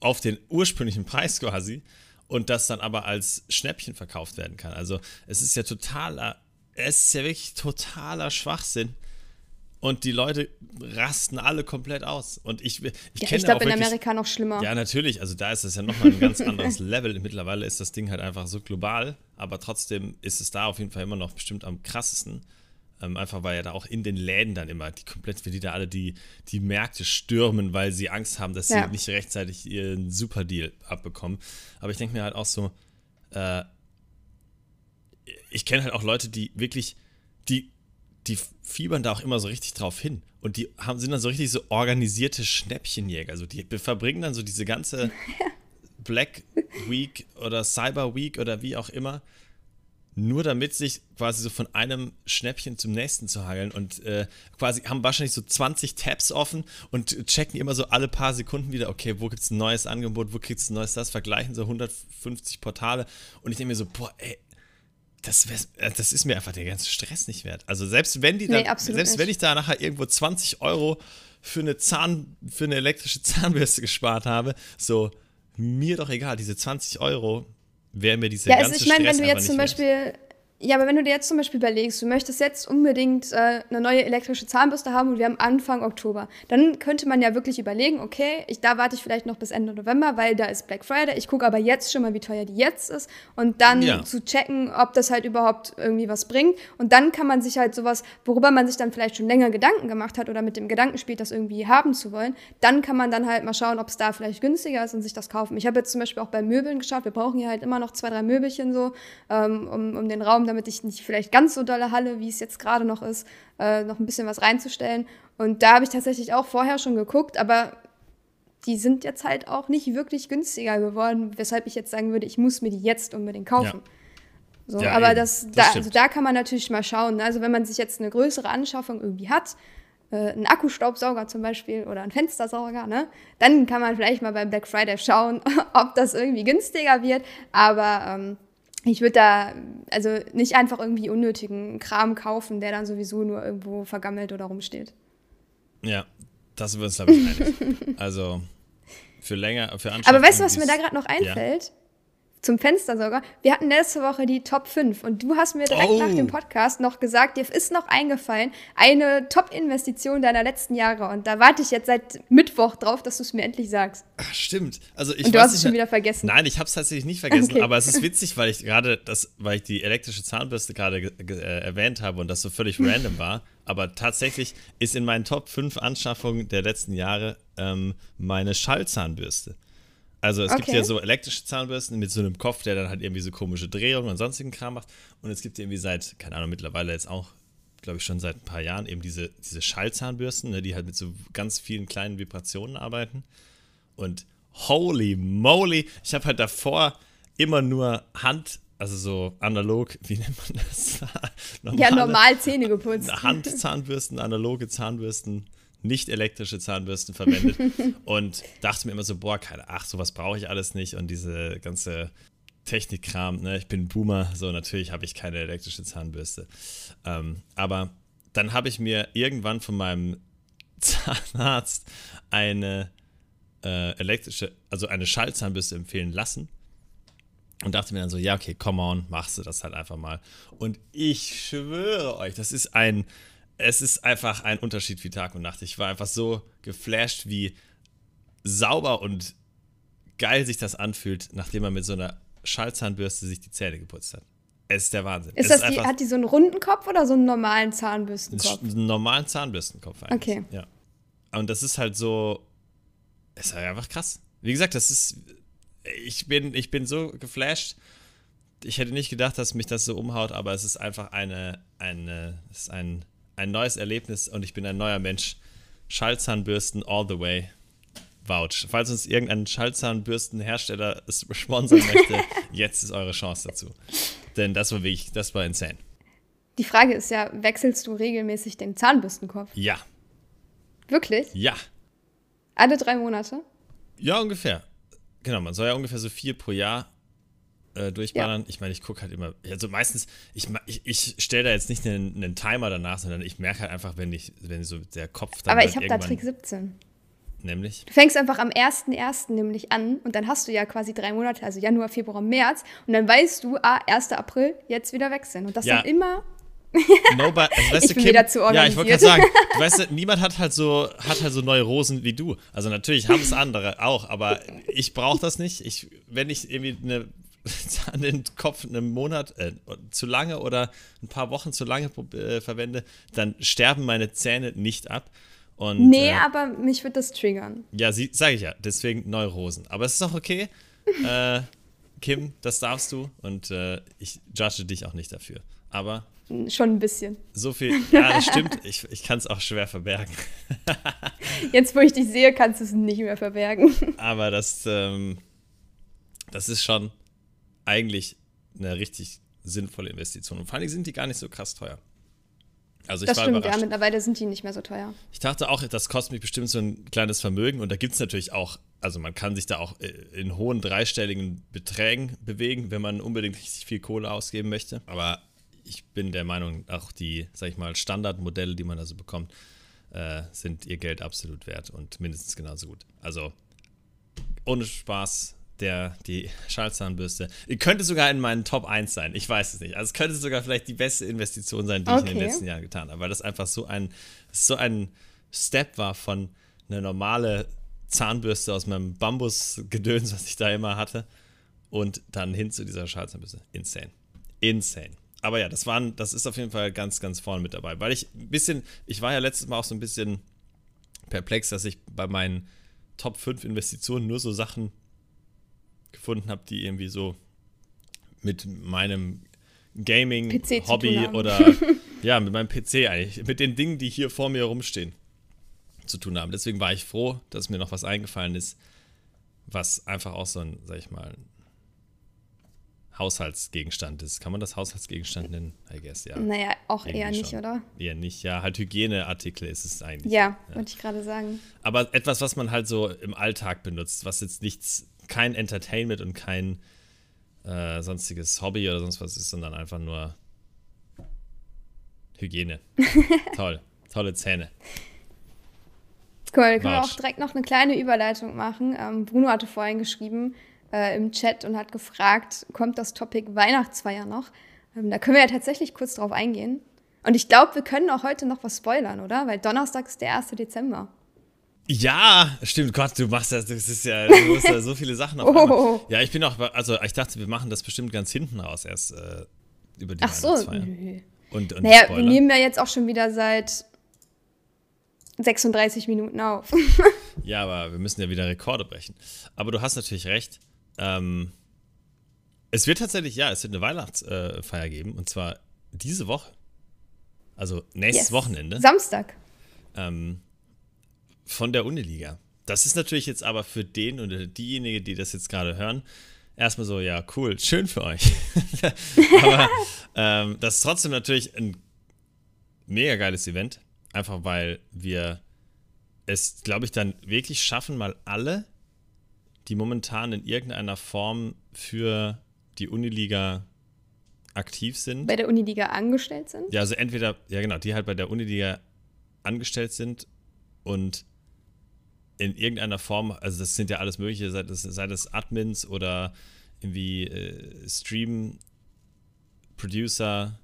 auf den ursprünglichen Preis quasi und das dann aber als Schnäppchen verkauft werden kann. Also es ist ja totaler, es ist ja wirklich totaler Schwachsinn. Und die Leute rasten alle komplett aus. Und ich, ich Ja, kenne ich glaube in Amerika noch schlimmer. Ja, natürlich. Also da ist es ja nochmal ein ganz anderes Level. Mittlerweile ist das Ding halt einfach so global. Aber trotzdem ist es da auf jeden Fall immer noch bestimmt am krassesten. Ähm, einfach weil ja da auch in den Läden dann immer die komplett, wie die da alle die, die Märkte stürmen, weil sie Angst haben, dass Ja. sie nicht rechtzeitig ihren Superdeal abbekommen. Aber ich denke mir halt auch so, äh, ich kenne halt auch Leute, die wirklich, die, die fiebern da auch immer so richtig drauf hin. Und die haben, sind dann so richtig so organisierte Schnäppchenjäger. Also die verbringen dann so diese ganze Black Week oder Cyber Week oder wie auch immer, nur damit sich quasi so von einem Schnäppchen zum nächsten zu hangeln und äh, quasi haben wahrscheinlich so 20 Tabs offen und checken immer so alle paar Sekunden wieder, okay, wo gibt es ein neues Angebot, wo gibt es ein neues das, vergleichen so 150 Portale und ich denke mir so, boah, ey, das, äh, das ist mir einfach der ganze Stress nicht wert. Also selbst wenn die dann, Nee, selbst wenn ich da nachher irgendwo 20 Euro für eine Zahn, für eine elektrische Zahnbürste gespart habe, so mir doch egal, diese 20 Euro wäre mir dieser Ja, also ganze ich meine, wenn du jetzt zum. Beispiel Ja, aber wenn du dir jetzt zum Beispiel überlegst, du möchtest jetzt unbedingt äh, eine neue elektrische Zahnbürste haben und wir haben Anfang Oktober, dann könnte man ja wirklich überlegen, okay, ich, da warte ich vielleicht noch bis Ende November, weil da ist Black Friday. Ich gucke aber jetzt schon mal, wie teuer die jetzt ist und dann ja. zu checken, ob das halt überhaupt irgendwie was bringt. Und dann kann man sich halt sowas, worüber man sich dann vielleicht schon länger Gedanken gemacht hat oder mit dem Gedanken spielt, das irgendwie haben zu wollen, dann kann man dann halt mal schauen, ob es da vielleicht günstiger ist und sich das kaufen. Ich habe jetzt zum Beispiel auch bei Möbeln geschaut, wir brauchen hier halt immer noch zwei, drei Möbelchen so, ähm, um, um den Raum damit ich nicht vielleicht ganz so dolle Halle, wie es jetzt gerade noch ist, äh, noch ein bisschen was reinzustellen. Und da habe ich tatsächlich auch vorher schon geguckt, aber die sind jetzt halt auch nicht wirklich günstiger geworden, weshalb ich jetzt sagen würde, ich muss mir die jetzt unbedingt kaufen. Ja. So, ja, aber das, das da, also da kann man natürlich mal schauen. Ne? Also wenn man sich jetzt eine größere Anschaffung irgendwie hat, äh, einen Akkustaubsauger zum Beispiel oder einen Fenstersauger, ne? dann kann man vielleicht mal beim Black Friday schauen, ob das irgendwie günstiger wird. Aber ähm, ich würde da also nicht einfach irgendwie unnötigen Kram kaufen, der dann sowieso nur irgendwo vergammelt oder rumsteht. Ja, das wird uns, glaube ich, einig. also für länger, für Aber weißt du, was mir da gerade noch einfällt? Ja zum Fenstersauger. Wir hatten letzte Woche die Top 5 und du hast mir direkt oh. nach dem Podcast noch gesagt, dir ist noch eingefallen, eine Top-Investition deiner letzten Jahre. Und da warte ich jetzt seit Mittwoch drauf, dass du es mir endlich sagst. Ach, stimmt. Also ich und du hast es schon wieder vergessen. Nein, ich habe es tatsächlich nicht vergessen, okay. aber es ist witzig, weil ich gerade das, weil ich die elektrische Zahnbürste gerade äh, erwähnt habe und das so völlig random war. Aber tatsächlich ist in meinen Top 5 Anschaffungen der letzten Jahre ähm, meine Schallzahnbürste. Also es okay. gibt ja so elektrische Zahnbürsten mit so einem Kopf, der dann halt irgendwie so komische Drehungen und sonstigen Kram macht. Und es gibt irgendwie seit, keine Ahnung, mittlerweile jetzt auch, glaube ich, schon seit ein paar Jahren eben diese, diese Schallzahnbürsten, ne, die halt mit so ganz vielen kleinen Vibrationen arbeiten. Und holy moly, ich habe halt davor immer nur Hand, also so analog, wie nennt man das? Normale, ja, normal Zähne geputzt. Handzahnbürsten, analoge Zahnbürsten nicht elektrische Zahnbürsten verwendet und dachte mir immer so, boah, keine, ach, sowas brauche ich alles nicht und diese ganze Technikkram, ne, ich bin Boomer, so natürlich habe ich keine elektrische Zahnbürste. Ähm, aber dann habe ich mir irgendwann von meinem Zahnarzt eine äh, elektrische, also eine Schallzahnbürste empfehlen lassen und dachte mir dann so, ja, okay, come on, machst du das halt einfach mal. Und ich schwöre euch, das ist ein es ist einfach ein Unterschied wie Tag und Nacht. Ich war einfach so geflasht, wie sauber und geil sich das anfühlt, nachdem man mit so einer Schallzahnbürste sich die Zähne geputzt hat. Es ist der Wahnsinn. Ist das ist die, hat die so einen runden Kopf oder so einen normalen Zahnbürstenkopf? Einen normalen Zahnbürstenkopf eigentlich. Okay. Ja. Und das ist halt so, es ist halt einfach krass. Wie gesagt, das ist, ich bin, ich bin so geflasht. Ich hätte nicht gedacht, dass mich das so umhaut, aber es ist einfach eine, eine, es ist ein ein neues Erlebnis und ich bin ein neuer Mensch. Schallzahnbürsten all the way. Vouch. Falls uns irgendein Schallzahnbürstenhersteller sponsern möchte, jetzt ist eure Chance dazu. Denn das war wirklich, das war insane. Die Frage ist ja, wechselst du regelmäßig den Zahnbürstenkopf? Ja. Wirklich? Ja. Alle drei Monate? Ja, ungefähr. Genau, man soll ja ungefähr so vier pro Jahr äh, durchballern. Ja. Ich meine, ich gucke halt immer, also meistens, ich, ich, ich stelle da jetzt nicht einen, einen, Timer danach, sondern ich merke halt einfach, wenn ich, wenn so der Kopf dann. Aber halt ich habe da Trick 17. Nämlich? Du fängst einfach am 1.1. nämlich an und dann hast du ja quasi drei Monate, also Januar, Februar, März und dann weißt du, ah, 1. April, jetzt wieder wechseln. Und das ja. dann immer Nobody, also, weißt ich bin Kim, wieder zu organisiert. Ja, ich wollte gerade sagen, du weißt, niemand hat halt so hat halt so neue Rosen wie du. Also natürlich haben es andere auch, aber ich brauche das nicht. Ich, wenn ich irgendwie eine den Kopf einen Monat äh, zu lange oder ein paar Wochen zu lange äh, verwende, dann sterben meine Zähne nicht ab. Und, nee, äh, aber mich wird das triggern. Ja, sage ich ja. Deswegen Neurosen. Aber es ist auch okay. Äh, Kim, das darfst du. Und äh, ich judge dich auch nicht dafür. Aber. Schon ein bisschen. So viel. Ja, das stimmt. Ich, ich kann es auch schwer verbergen. Jetzt, wo ich dich sehe, kannst du es nicht mehr verbergen. Aber das, ähm, das ist schon eigentlich eine richtig sinnvolle Investition. Und vor allem sind die gar nicht so krass teuer. Also ich das war stimmt, überrascht. ja, mittlerweile sind die nicht mehr so teuer. Ich dachte auch, das kostet mich bestimmt so ein kleines Vermögen und da gibt es natürlich auch, also man kann sich da auch äh, in hohen dreistelligen Beträgen bewegen, wenn man unbedingt richtig viel Kohle ausgeben möchte. Aber ich bin der Meinung, auch die, sag ich mal, Standardmodelle, die man da so bekommt, äh, sind ihr Geld absolut wert und mindestens genauso gut. Also ohne Spaß, der, die Schallzahnbürste. Könnte sogar in meinen Top 1 sein. Ich weiß es nicht. Also es könnte sogar vielleicht die beste Investition sein, die okay. ich in den letzten Jahren getan habe, weil das einfach so ein, so ein Step war von einer normale Zahnbürste aus meinem Bambusgedöns, was ich da immer hatte, und dann hin zu dieser Schallzahnbürste. Insane. Insane. Aber ja, das waren, das ist auf jeden Fall ganz, ganz vorne mit dabei. Weil ich ein bisschen, ich war ja letztes Mal auch so ein bisschen perplex, dass ich bei meinen Top 5 Investitionen nur so Sachen gefunden habe, die irgendwie so mit meinem Gaming-Hobby oder ja, mit meinem PC eigentlich, mit den Dingen, die hier vor mir rumstehen, zu tun haben. Deswegen war ich froh, dass mir noch was eingefallen ist, was einfach auch so ein, sag ich mal, Haushaltsgegenstand ist. Kann man das Haushaltsgegenstand nennen? I guess, ja. Naja, auch Irgendwie eher nicht, schon. oder? Eher nicht, ja. Halt Hygieneartikel ist es eigentlich. Ja, ja. wollte ich gerade sagen. Aber etwas, was man halt so im Alltag benutzt, was jetzt nichts, kein Entertainment und kein äh, sonstiges Hobby oder sonst was ist, sondern einfach nur Hygiene. Toll. Tolle Zähne. Cool, können wir auch direkt noch eine kleine Überleitung machen. Ähm, Bruno hatte vorhin geschrieben, äh, im Chat und hat gefragt, kommt das Topic Weihnachtsfeier noch? Ähm, da können wir ja tatsächlich kurz drauf eingehen. Und ich glaube, wir können auch heute noch was spoilern, oder? Weil Donnerstag ist der 1. Dezember. Ja, stimmt, Gott, du machst das, das ist ja, du musst ja so viele Sachen auf oh. Ja, ich bin auch, also ich dachte, wir machen das bestimmt ganz hinten raus erst äh, über die Ach so, nö. Und, und naja, wir nehmen ja jetzt auch schon wieder seit 36 Minuten auf. ja, aber wir müssen ja wieder Rekorde brechen. Aber du hast natürlich recht. Ähm, es wird tatsächlich, ja, es wird eine Weihnachtsfeier geben und zwar diese Woche. Also nächstes yes. Wochenende. Samstag. Ähm, von der Uniliga. Das ist natürlich jetzt aber für den oder diejenige, die das jetzt gerade hören, erstmal so, ja, cool, schön für euch. aber ähm, das ist trotzdem natürlich ein mega geiles Event. Einfach weil wir es, glaube ich, dann wirklich schaffen, mal alle die momentan in irgendeiner Form für die Uniliga aktiv sind. Bei der Uniliga angestellt sind? Ja, also entweder, ja genau, die halt bei der Uniliga angestellt sind und in irgendeiner Form, also das sind ja alles mögliche, sei das, sei das Admins oder irgendwie äh, Stream, Producer,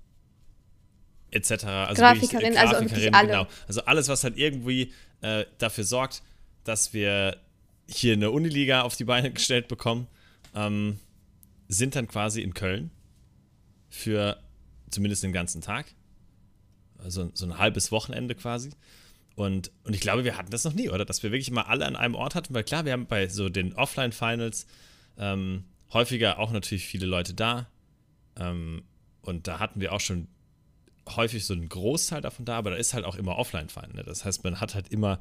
etc. Also Grafikerin, Grafikerin, also wirklich alle. Genau. Also alles, was halt irgendwie äh, dafür sorgt, dass wir hier eine Uniliga auf die Beine gestellt bekommen, ähm, sind dann quasi in Köln für zumindest den ganzen Tag. Also so ein halbes Wochenende quasi. Und, und ich glaube, wir hatten das noch nie, oder? Dass wir wirklich mal alle an einem Ort hatten, weil klar, wir haben bei so den Offline-Finals ähm, häufiger auch natürlich viele Leute da. Ähm, und da hatten wir auch schon häufig so einen Großteil davon da, aber da ist halt auch immer Offline-Final. Ne? Das heißt, man hat halt immer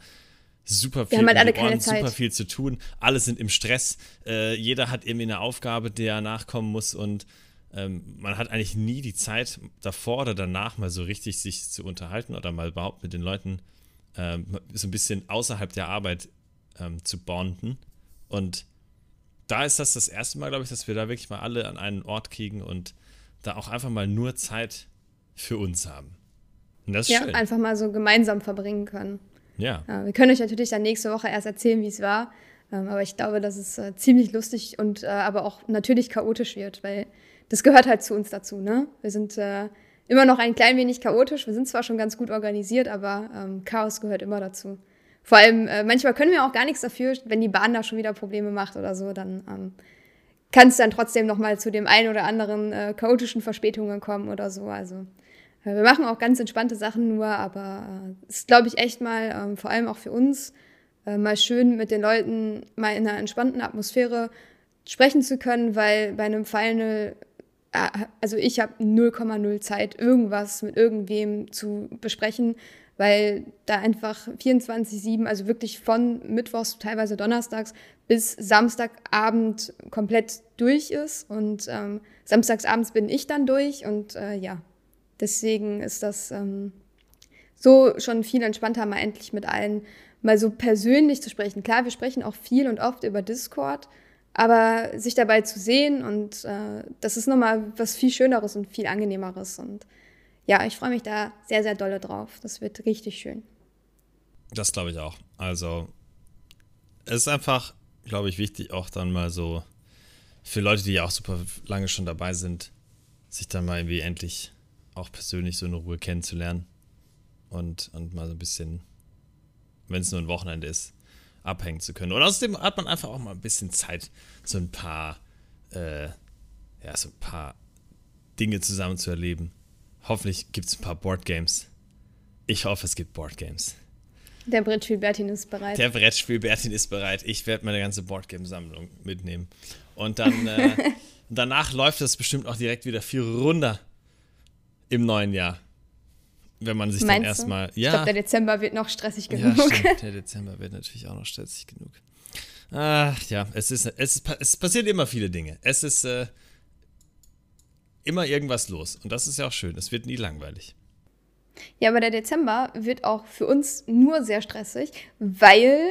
super viel, halt alle Ohren, super viel zu tun. Alle sind im Stress. Äh, jeder hat irgendwie eine Aufgabe, der nachkommen muss und ähm, man hat eigentlich nie die Zeit davor oder danach mal so richtig sich zu unterhalten oder mal überhaupt mit den Leuten ähm, so ein bisschen außerhalb der Arbeit ähm, zu bonden. Und da ist das das erste Mal, glaube ich, dass wir da wirklich mal alle an einen Ort kriegen und da auch einfach mal nur Zeit für uns haben. Und das ist ja, schön. einfach mal so gemeinsam verbringen können. Ja. ja. Wir können euch natürlich dann nächste Woche erst erzählen, wie es war. Ähm, aber ich glaube, dass es äh, ziemlich lustig und äh, aber auch natürlich chaotisch wird, weil das gehört halt zu uns dazu. Ne? Wir sind äh, immer noch ein klein wenig chaotisch. Wir sind zwar schon ganz gut organisiert, aber ähm, Chaos gehört immer dazu. Vor allem, äh, manchmal können wir auch gar nichts dafür, wenn die Bahn da schon wieder Probleme macht oder so, dann ähm, kann es dann trotzdem noch mal zu dem einen oder anderen äh, chaotischen Verspätungen kommen oder so. Also wir machen auch ganz entspannte Sachen nur, aber äh, ist, glaube ich, echt mal, ähm, vor allem auch für uns, äh, mal schön mit den Leuten mal in einer entspannten Atmosphäre sprechen zu können, weil bei einem Final, äh, also ich habe 0,0 Zeit, irgendwas mit irgendwem zu besprechen, weil da einfach 24-7, also wirklich von Mittwochs, teilweise Donnerstags bis Samstagabend komplett durch ist. Und ähm, samstagsabends bin ich dann durch und äh, ja, Deswegen ist das ähm, so schon viel entspannter, mal endlich mit allen mal so persönlich zu sprechen. Klar, wir sprechen auch viel und oft über Discord, aber sich dabei zu sehen und äh, das ist nochmal was viel Schöneres und viel Angenehmeres. Und ja, ich freue mich da sehr, sehr dolle drauf. Das wird richtig schön. Das glaube ich auch. Also, es ist einfach, glaube ich, wichtig, auch dann mal so für Leute, die ja auch super lange schon dabei sind, sich dann mal irgendwie endlich auch persönlich so in Ruhe kennenzulernen und, und mal so ein bisschen, wenn es nur ein Wochenende ist, abhängen zu können. Und außerdem hat man einfach auch mal ein bisschen Zeit, so ein paar, äh, ja, so ein paar Dinge zusammen zu erleben. Hoffentlich gibt es ein paar Boardgames. Ich hoffe, es gibt Boardgames. Der Brettspiel Bertin ist bereit. Der Brettspiel Bertin ist bereit. Ich werde meine ganze Boardgame-Sammlung mitnehmen. Und dann äh, danach läuft das bestimmt auch direkt wieder viel runter im neuen Jahr. Wenn man sich Meinst dann erstmal. Ja. Ich glaube, der Dezember wird noch stressig genug. Ja, stimmt. Der Dezember wird natürlich auch noch stressig genug. Ach ja, es ist, es, ist, es passiert immer viele Dinge. Es ist äh, immer irgendwas los. Und das ist ja auch schön. Es wird nie langweilig. Ja, aber der Dezember wird auch für uns nur sehr stressig, weil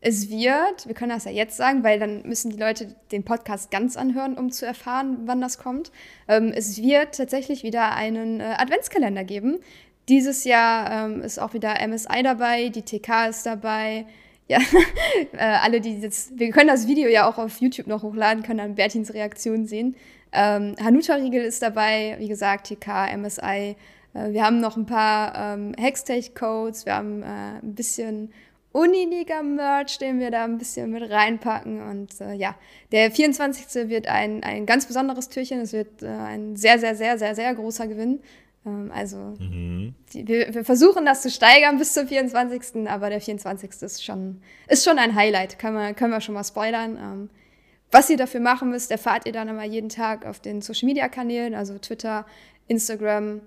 es wird, wir können das ja jetzt sagen, weil dann müssen die Leute den Podcast ganz anhören, um zu erfahren, wann das kommt. Ähm, es wird tatsächlich wieder einen äh, Adventskalender geben. Dieses Jahr ähm, ist auch wieder MSI dabei, die TK ist dabei. Ja, äh, alle, die jetzt, wir können das Video ja auch auf YouTube noch hochladen, können dann Bertins Reaktion sehen. Ähm, Hanuta Riegel ist dabei, wie gesagt, TK, MSI, äh, wir haben noch ein paar ähm, Hextech-Codes, wir haben äh, ein bisschen Uniliga-Merch, den wir da ein bisschen mit reinpacken. Und äh, ja, der 24. wird ein, ein ganz besonderes Türchen. Es wird äh, ein sehr, sehr, sehr, sehr, sehr großer Gewinn. Ähm, also mhm. die, wir, wir, versuchen das zu steigern bis zum 24. Aber der 24. ist schon, ist schon ein Highlight, können wir, können wir schon mal spoilern. Ähm, was ihr dafür machen müsst, erfahrt ihr dann immer jeden Tag auf den Social-Media-Kanälen, also Twitter, Instagram,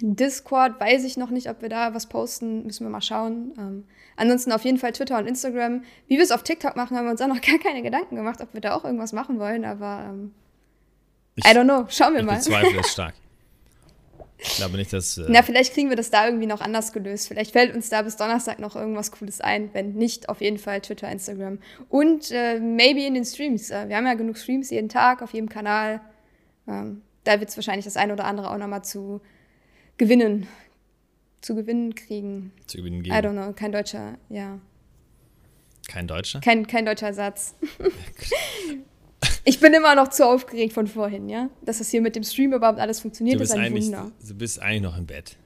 Discord weiß ich noch nicht, ob wir da was posten, müssen wir mal schauen. Ähm, ansonsten auf jeden Fall Twitter und Instagram. Wie wir es auf TikTok machen, haben wir uns auch noch gar keine Gedanken gemacht, ob wir da auch irgendwas machen wollen, aber ähm, ich, I don't know, schauen wir ich mal. Ich bezweifle es stark. Ich glaube nicht, dass. Äh Na, vielleicht kriegen wir das da irgendwie noch anders gelöst. Vielleicht fällt uns da bis Donnerstag noch irgendwas Cooles ein. Wenn nicht, auf jeden Fall Twitter, Instagram. Und äh, maybe in den Streams. Äh, wir haben ja genug Streams jeden Tag auf jedem Kanal. Ähm, da wird es wahrscheinlich das eine oder andere auch nochmal zu gewinnen. Zu gewinnen kriegen. Zu gewinnen geben. I don't know, kein deutscher, ja. Kein deutscher? Kein, kein deutscher Satz. ich bin immer noch zu aufgeregt von vorhin, ja? Dass das hier mit dem Stream überhaupt alles funktioniert, ist ein Wunder. Du bist eigentlich noch im Bett.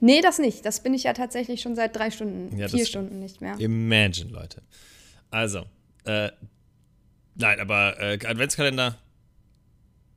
Nee, das nicht. Das bin ich ja tatsächlich schon seit drei Stunden, ja, vier Stunden nicht mehr. Imagine, Leute. Also, äh, nein, aber äh, Adventskalender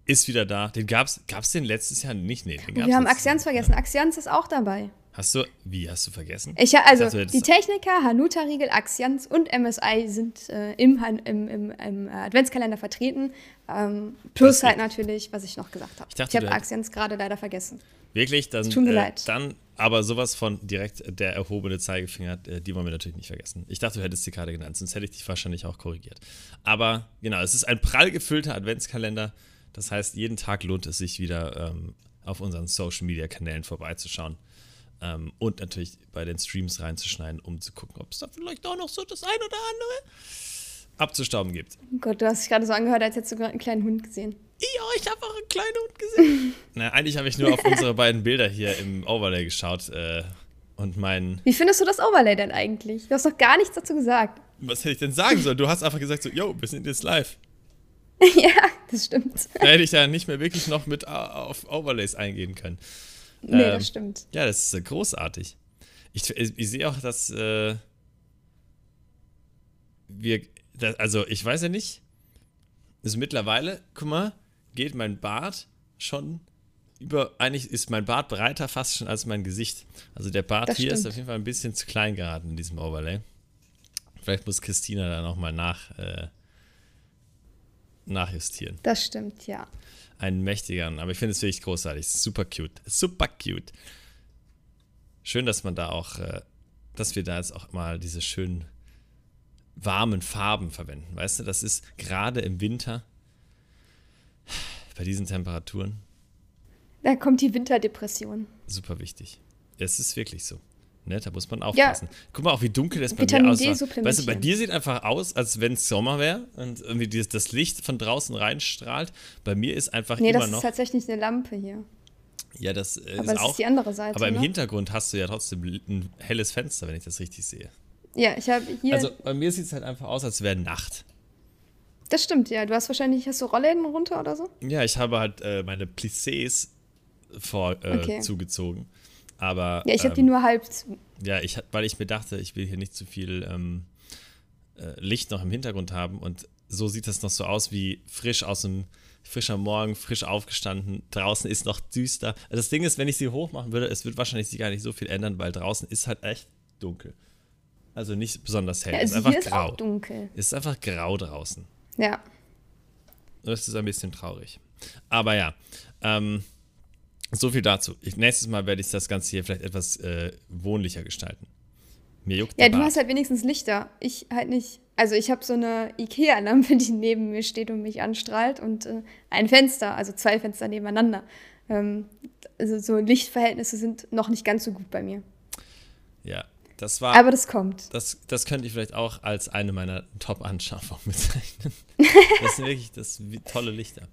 ist wieder da. Den gab's, gab's den letztes Jahr nicht? Nee, den gab's Wir haben Axians vergessen. Ja. Axians ist auch dabei. Hast du, wie hast du vergessen? Ich, also, ich dachte, die Techniker, Hanuta Riegel, Axians und MSI sind äh, im, im, im, im, Adventskalender vertreten. Ähm, plus halt natürlich, was ich noch gesagt habe. Ich, ich habe Axians gerade leider vergessen. Wirklich? Dann, Tut mir äh, leid. Dann aber sowas von direkt der erhobene Zeigefinger, äh, die wollen wir natürlich nicht vergessen. Ich dachte, du hättest die Karte genannt, sonst hätte ich dich wahrscheinlich auch korrigiert. Aber genau, es ist ein prall gefüllter Adventskalender das heißt, jeden Tag lohnt es sich wieder ähm, auf unseren Social Media Kanälen vorbeizuschauen. Ähm, und natürlich bei den Streams reinzuschneiden, um zu gucken, ob es da vielleicht auch noch so das ein oder andere abzustauben gibt. Oh Gott, du hast dich gerade so angehört, als hättest du gerade einen kleinen Hund gesehen. Ja, ich habe auch einen kleinen Hund gesehen. Na, eigentlich habe ich nur auf unsere beiden Bilder hier im Overlay geschaut äh, und mein. Wie findest du das Overlay denn eigentlich? Du hast doch gar nichts dazu gesagt. Was hätte ich denn sagen sollen? Du hast einfach gesagt so, yo, wir sind jetzt live. ja, das stimmt. Da hätte ich ja nicht mehr wirklich noch mit auf Overlays eingehen können. Nee, ähm, das stimmt. Ja, das ist äh, großartig. Ich, ich sehe auch, dass äh, wir, das, also ich weiß ja nicht, ist mittlerweile, guck mal, geht mein Bart schon über, eigentlich ist mein Bart breiter fast schon als mein Gesicht. Also der Bart das hier stimmt. ist auf jeden Fall ein bisschen zu klein geraten in diesem Overlay. Vielleicht muss Christina da nochmal nach, äh, nachjustieren. Das stimmt, ja. Einen mächtigeren, aber ich finde es wirklich großartig. Super cute. Super cute. Schön, dass man da auch, äh, dass wir da jetzt auch mal diese schönen warmen Farben verwenden. Weißt du, das ist gerade im Winter bei diesen Temperaturen. Da kommt die Winterdepression. Super wichtig. Es ist wirklich so. Ne, da muss man aufpassen. Ja. Guck mal auch, wie dunkel das bei Vitamin mir aussieht. Weißt du, bei dir sieht einfach aus, als wenn es Sommer wäre und irgendwie das Licht von draußen reinstrahlt. Bei mir ist einfach nee, immer noch. Nee, das ist tatsächlich eine Lampe hier. Ja, das äh, aber ist auch. Ist die andere Seite. Aber im ne? Hintergrund hast du ja trotzdem ein helles Fenster, wenn ich das richtig sehe. Ja, ich habe hier. Also bei mir sieht es halt einfach aus, als wäre Nacht. Das stimmt, ja. Du hast wahrscheinlich, hast du Rollläden runter oder so? Ja, ich habe halt äh, meine Plissés vor, äh, okay. zugezogen. Aber. Ja, ich habe ähm, die nur halb zu. Ja, ich, weil ich mir dachte, ich will hier nicht zu viel ähm, äh, Licht noch im Hintergrund haben. Und so sieht das noch so aus wie frisch aus dem frischer Morgen, frisch aufgestanden. Draußen ist noch düster. Also das Ding ist, wenn ich sie hochmachen würde, es wird wahrscheinlich sich gar nicht so viel ändern, weil draußen ist halt echt dunkel. Also nicht besonders hell. Ja, also es ist einfach ist grau. Auch dunkel. Es ist einfach grau draußen. Ja. Das ist ein bisschen traurig. Aber ja, ähm, so viel dazu. Ich, nächstes Mal werde ich das Ganze hier vielleicht etwas äh, wohnlicher gestalten. Mir juckt Ja, du hast halt wenigstens Lichter. Ich halt nicht. Also ich habe so eine Ikea-Lampe, die neben mir steht und mich anstrahlt und äh, ein Fenster, also zwei Fenster nebeneinander. Ähm, also so Lichtverhältnisse sind noch nicht ganz so gut bei mir. Ja, das war. Aber das kommt. Das, das könnte ich vielleicht auch als eine meiner Top-Anschaffungen bezeichnen. das sind wirklich das tolle Lichter.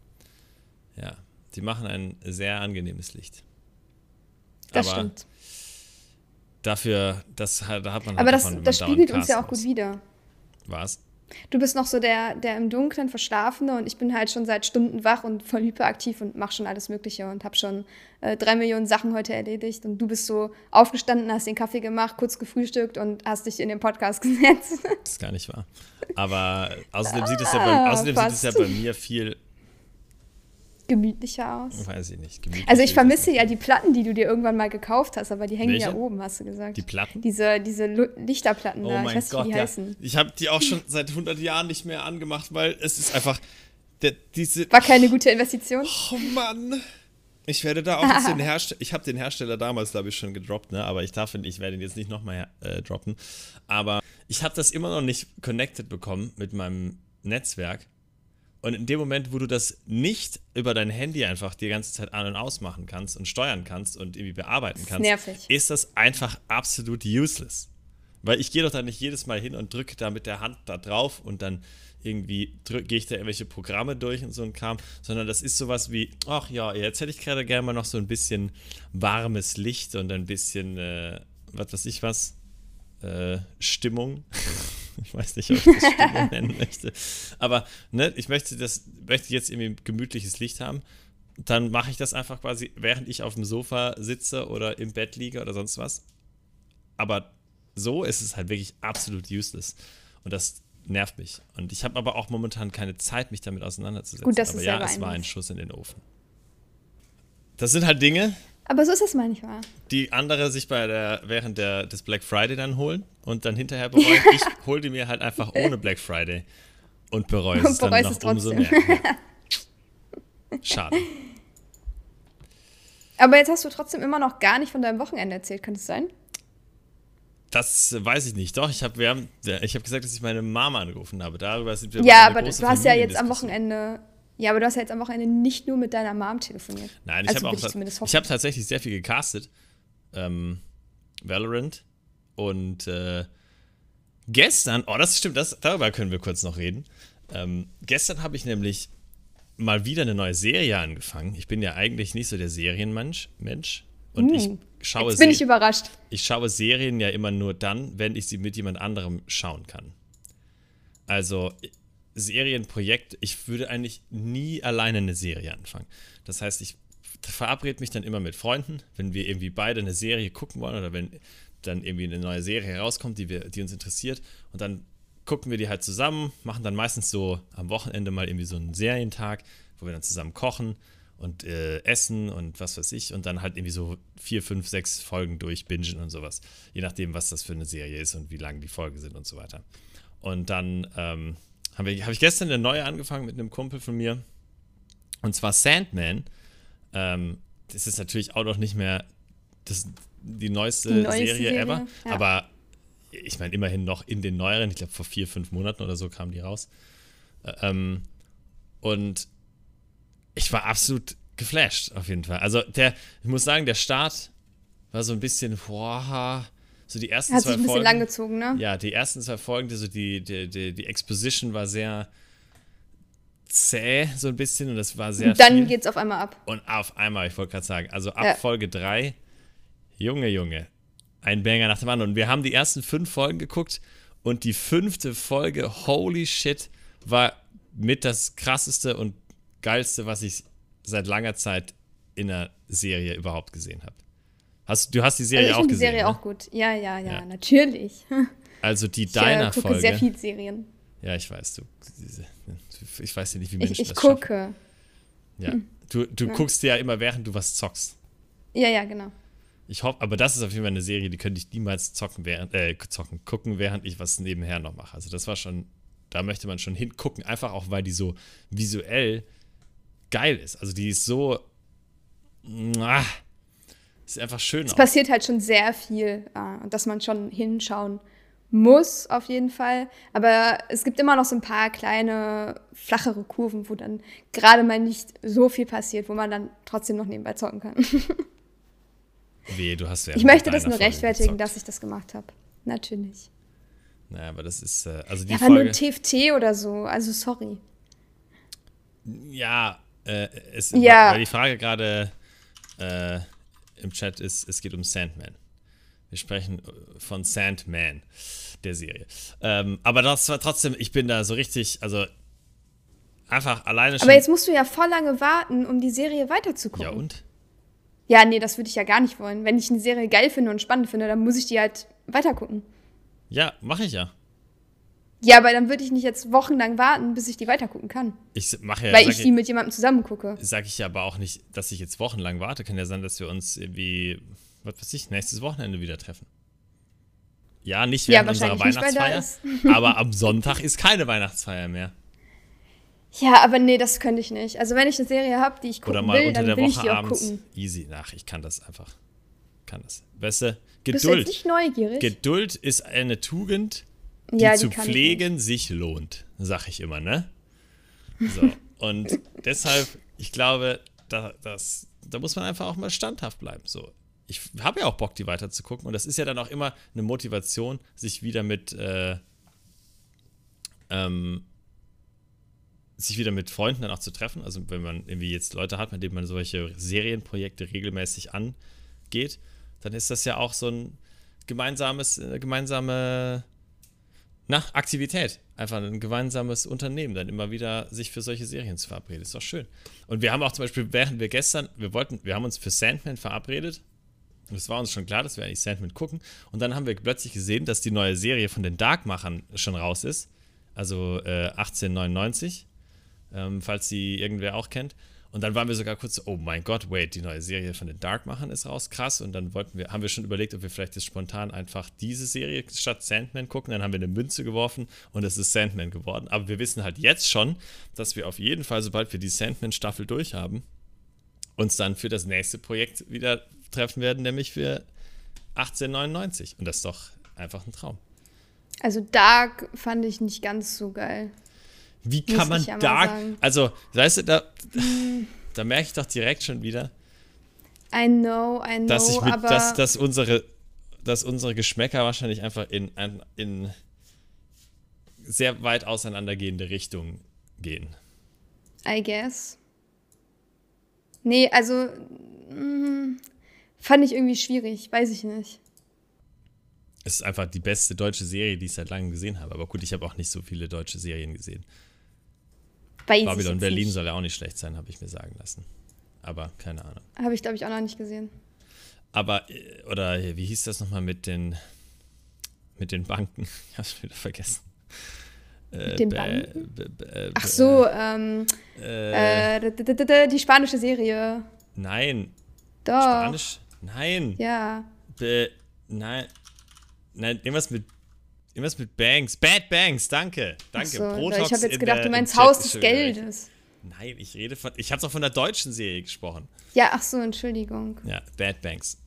Ja, die machen ein sehr angenehmes Licht. Das Aber stimmt. Dafür, das, da hat man halt Aber das, davon, das spiegelt uns ja auch gut wieder. Was? Du bist noch so der, der im Dunkeln Verschlafene und ich bin halt schon seit Stunden wach und voll hyperaktiv und mache schon alles Mögliche und habe schon äh, drei Millionen Sachen heute erledigt. Und du bist so aufgestanden, hast den Kaffee gemacht, kurz gefrühstückt und hast dich in den Podcast gesetzt. Das ist gar nicht wahr. Aber außerdem, ah, sieht, es ja bei, außerdem sieht es ja bei mir viel gemütlicher aus. Weiß ich nicht. Gemütlich also ich vermisse ja die Platten, die du dir irgendwann mal gekauft hast, aber die hängen Welche? ja oben, hast du gesagt. Die Platten? Diese, diese Lichterplatten oh da, ich weiß nicht, wie die ja. heißen. Ich habe die auch schon seit 100 Jahren nicht mehr angemacht, weil es ist einfach der, diese... War keine gute Investition? Oh Mann. Ich werde da auch den Hersteller, ich habe den Hersteller damals, glaube ich, schon gedroppt, ne? aber ich darf ihn, ich werde ihn jetzt nicht nochmal äh, droppen. Aber ich habe das immer noch nicht connected bekommen mit meinem Netzwerk und in dem Moment, wo du das nicht über dein Handy einfach die ganze Zeit an- und ausmachen kannst und steuern kannst und irgendwie bearbeiten kannst, Nervig. ist das einfach absolut useless. Weil ich gehe doch da nicht jedes Mal hin und drücke da mit der Hand da drauf und dann irgendwie gehe ich da irgendwelche Programme durch und so ein Kram, sondern das ist sowas wie, ach ja, jetzt hätte ich gerade gerne mal noch so ein bisschen warmes Licht und ein bisschen, äh, was weiß ich was, äh, Stimmung. Ich weiß nicht, ob ich das Stimmung nennen möchte. Aber ne, ich möchte das, möchte jetzt irgendwie gemütliches Licht haben. Dann mache ich das einfach quasi, während ich auf dem Sofa sitze oder im Bett liege oder sonst was. Aber so ist es halt wirklich absolut useless. Und das nervt mich. Und ich habe aber auch momentan keine Zeit, mich damit auseinanderzusetzen. Gut, dass aber du ja, es war ein Schuss in den Ofen. Das sind halt Dinge, aber so ist es manchmal. Die andere sich bei der, während der, des Black Friday dann holen und dann hinterher bereuen. ich hole die mir halt einfach ohne Black Friday und bereue es dann noch es umso mehr. Ja. Schade. Aber jetzt hast du trotzdem immer noch gar nicht von deinem Wochenende erzählt, kann es sein? Das weiß ich nicht. Doch, ich habe hab gesagt, dass ich meine Mama angerufen habe. Darüber sind wir Ja, aber du hast ja jetzt am Wochenende ja, aber du hast ja jetzt am Wochenende nicht nur mit deiner Mom telefoniert. Nein, ich also habe auch. Ich, ich habe tatsächlich sehr viel gecastet. Ähm, Valorant. Und äh, gestern, oh, das stimmt, das, darüber können wir kurz noch reden. Ähm, gestern habe ich nämlich mal wieder eine neue Serie angefangen. Ich bin ja eigentlich nicht so der Serienmensch. Mensch. Und mm, ich schaue jetzt bin ich überrascht. Ich schaue Serien ja immer nur dann, wenn ich sie mit jemand anderem schauen kann. Also, Serienprojekt, ich würde eigentlich nie alleine eine Serie anfangen. Das heißt, ich verabrede mich dann immer mit Freunden, wenn wir irgendwie beide eine Serie gucken wollen oder wenn dann irgendwie eine neue Serie herauskommt, die, wir, die uns interessiert. Und dann gucken wir die halt zusammen, machen dann meistens so am Wochenende mal irgendwie so einen Serientag, wo wir dann zusammen kochen und äh, essen und was weiß ich und dann halt irgendwie so vier, fünf, sechs Folgen durchbingen und sowas. Je nachdem, was das für eine Serie ist und wie lang die Folgen sind und so weiter. Und dann ähm, habe ich, hab ich gestern eine neue angefangen mit einem Kumpel von mir. Und zwar Sandman. Ähm, das ist natürlich auch noch nicht mehr das, die neueste die Serie, Serie, ever. Ja. Aber ich meine, immerhin noch in den neueren. Ich glaube, vor vier, fünf Monaten oder so kam die raus. Ähm, und ich war absolut geflasht, auf jeden Fall. Also, der, ich muss sagen, der Start war so ein bisschen, boah, so die ersten Hat zwei sich ein bisschen Folgen. langgezogen, ne? Ja, die ersten zwei Folgen, also die, die, die, die Exposition war sehr zäh, so ein bisschen, und das war sehr. Und dann viel. geht's auf einmal ab. Und auf einmal, ich wollte gerade sagen, also ab ja. Folge 3, Junge, Junge, ein Banger nach dem anderen. Und wir haben die ersten fünf Folgen geguckt und die fünfte Folge, holy shit, war mit das krasseste und geilste, was ich seit langer Zeit in einer Serie überhaupt gesehen habe. Hast, du hast die Serie also ich auch die gesehen. Serie ne? auch gut. Ja, ja, ja, Ja. natürlich. Also die Ich äh, Diner-Folge. gucke sehr viel Serien. Ja, ich weiß, du. Ich weiß ja nicht, wie Ich, Menschen ich das schaffen. gucke. Ja. Du, du Ja. guckst ja immer, während du was zockst. Ja, ja, genau. Ich hoffe, aber das ist auf jeden Fall eine Serie, die könnte ich niemals zocken, während, äh, zocken, gucken, während ich was nebenher noch mache. Also das war schon, da möchte man schon hingucken, einfach auch, weil die so visuell geil ist. Also die ist so, ah, ist einfach schön Es auch. passiert halt schon sehr viel, äh, dass man schon hinschauen muss, auf jeden Fall. Aber es gibt immer noch so ein paar kleine, flachere Kurven, wo dann gerade mal nicht so viel passiert, wo man dann trotzdem noch nebenbei zocken kann. Weh, du hast während Ich möchte das nur Folge rechtfertigen, gezockt. dass ich das gemacht habe. Natürlich. Naja, aber das ist, äh, also die Ja, aber nur Folge, TFT oder so, also sorry. ja, äh, es, Ja. weil die Frage gerade äh, im Chat ist, es geht um Sandman. Wir sprechen äh, von Sandman, der Serie. Ähm, aber das war trotzdem, ich bin da so richtig, also einfach alleine schon. Aber jetzt musst du ja voll lange warten, um die Serie weiterzugucken. ja und? Ja, nee, das würde ich ja gar nicht wollen. Wenn ich eine Serie geil finde und spannend finde, dann muss ich die halt weitergucken. Ja, mache ich ja. Ja, aber dann würde ich nicht jetzt wochenlang warten, bis ich die weitergucken kann. Ich mache ja, weil ich die mit jemandem zusammen gucke. sage ich ja aber auch nicht, dass ich jetzt wochenlang warte. Kann ja sein, dass wir uns irgendwie, was weiß ich, nächstes Wochenende wieder treffen. Ja, nicht Ja, während unserer weil da Weihnachtsfeier, aber am Sonntag ist keine Weihnachtsfeier mehr. Ja, aber nee, das könnte ich nicht. Also wenn ich eine Serie habe, die ich gucken Oder mal will, unter dann der will ich Woche die auch abends. gucken. Easy. Ach, ich kann das einfach. Kann das. Weißt du, Bist du jetzt Geduld. nicht neugierig? Geduld ist eine Tugend, die ja, zu kann ich pflegen sich lohnt, sag ich immer, ne? So. Und deshalb, ich glaube, da, das, da muss man einfach auch mal standhaft bleiben. So. Ich habe ja auch Bock, die weiter zu gucken. Und das ist ja dann auch immer eine Motivation, sich wieder mit, äh, ähm, sich wieder mit Freunden dann auch zu treffen. Also wenn man irgendwie jetzt Leute hat, mit denen man solche Serienprojekte regelmäßig angeht, dann ist das ja auch so ein gemeinsames, äh, gemeinsame na, Aktivität. Einfach ein gemeinsames Unternehmen, dann immer wieder sich für solche Serien zu verabreden. Ist doch schön. Und wir haben auch zum Beispiel, während wir gestern, wir wollten, wir haben uns für Sandman verabredet. Und es war uns schon klar, dass wir eigentlich Sandman gucken. Und dann haben wir plötzlich gesehen, dass die neue Serie von den Dark-Machern schon raus ist. Also äh, 1899, ähm, falls die irgendwer auch kennt. Und dann waren wir sogar kurz so, oh mein Gott, wait, die neue Serie von den Dark-Machern ist raus, krass. Und dann wollten wir, haben wir schon überlegt, ob wir vielleicht jetzt spontan einfach diese Serie statt Sandman gucken. Dann haben wir eine Münze geworfen und es ist Sandman geworden. Aber wir wissen halt jetzt schon, dass wir auf jeden Fall, sobald wir die Sandman-Staffel durchhaben, uns dann für das nächste Projekt wieder treffen werden, nämlich für 1899. Und das ist doch einfach ein Traum. Also Dark fand ich nicht ganz so geil. Wie Muss kann man ja sagen. Also, weißt du, da, da merke ich doch direkt schon wieder, I know, I know, dass, ich mit, aber dass, dass, unsere, dass unsere Geschmäcker wahrscheinlich einfach in, in, sehr weit auseinandergehende Richtungen gehen. I guess. Nee, also mm, fand ich irgendwie schwierig, weiß ich nicht. Es ist einfach die beste deutsche Serie, die ich seit langem gesehen habe. Aber gut, ich habe auch nicht so viele deutsche Serien gesehen. Weiß Babylon Berlin nicht. soll ja auch nicht schlecht sein, habe ich mir sagen lassen. Aber keine Ahnung. Habe ich, glaube ich, auch noch nicht gesehen. Aber, äh, oder wie hieß das nochmal mit den, mit den Banken? Ich hab's wieder vergessen. Äh, Mit den Banken? bä- Ach so, ähm, Äh, äh, die spanische Serie. nein. Doch. Spanisch? Nein. Ja. Bä- nein. Nein, irgendwas mit. Irgendwas mit Banks. Bad Banks, danke. Danke. So, Protox ich habe jetzt gedacht, der- du meinst Haus des. Geldes. Nein, ich rede von. Ich habe doch von der deutschen Serie gesprochen. Ja, ach so, Entschuldigung. Ja, Bad Banks.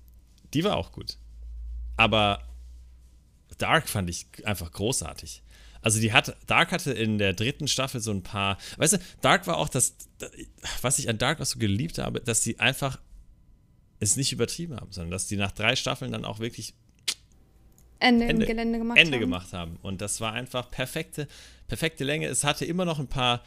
Die war auch gut. Aber Dark fand ich einfach großartig. Also die hatte, Dark hatte in der dritten Staffel so ein paar, weißt du, Dark war auch das, was ich an Dark auch so geliebt habe, dass sie einfach es nicht übertrieben haben, sondern dass die nach drei Staffeln dann auch wirklich Ende, Ende- im Gelände gemacht Ende haben. gemacht haben. Und das war einfach perfekte, perfekte Länge. Es hatte immer noch ein paar,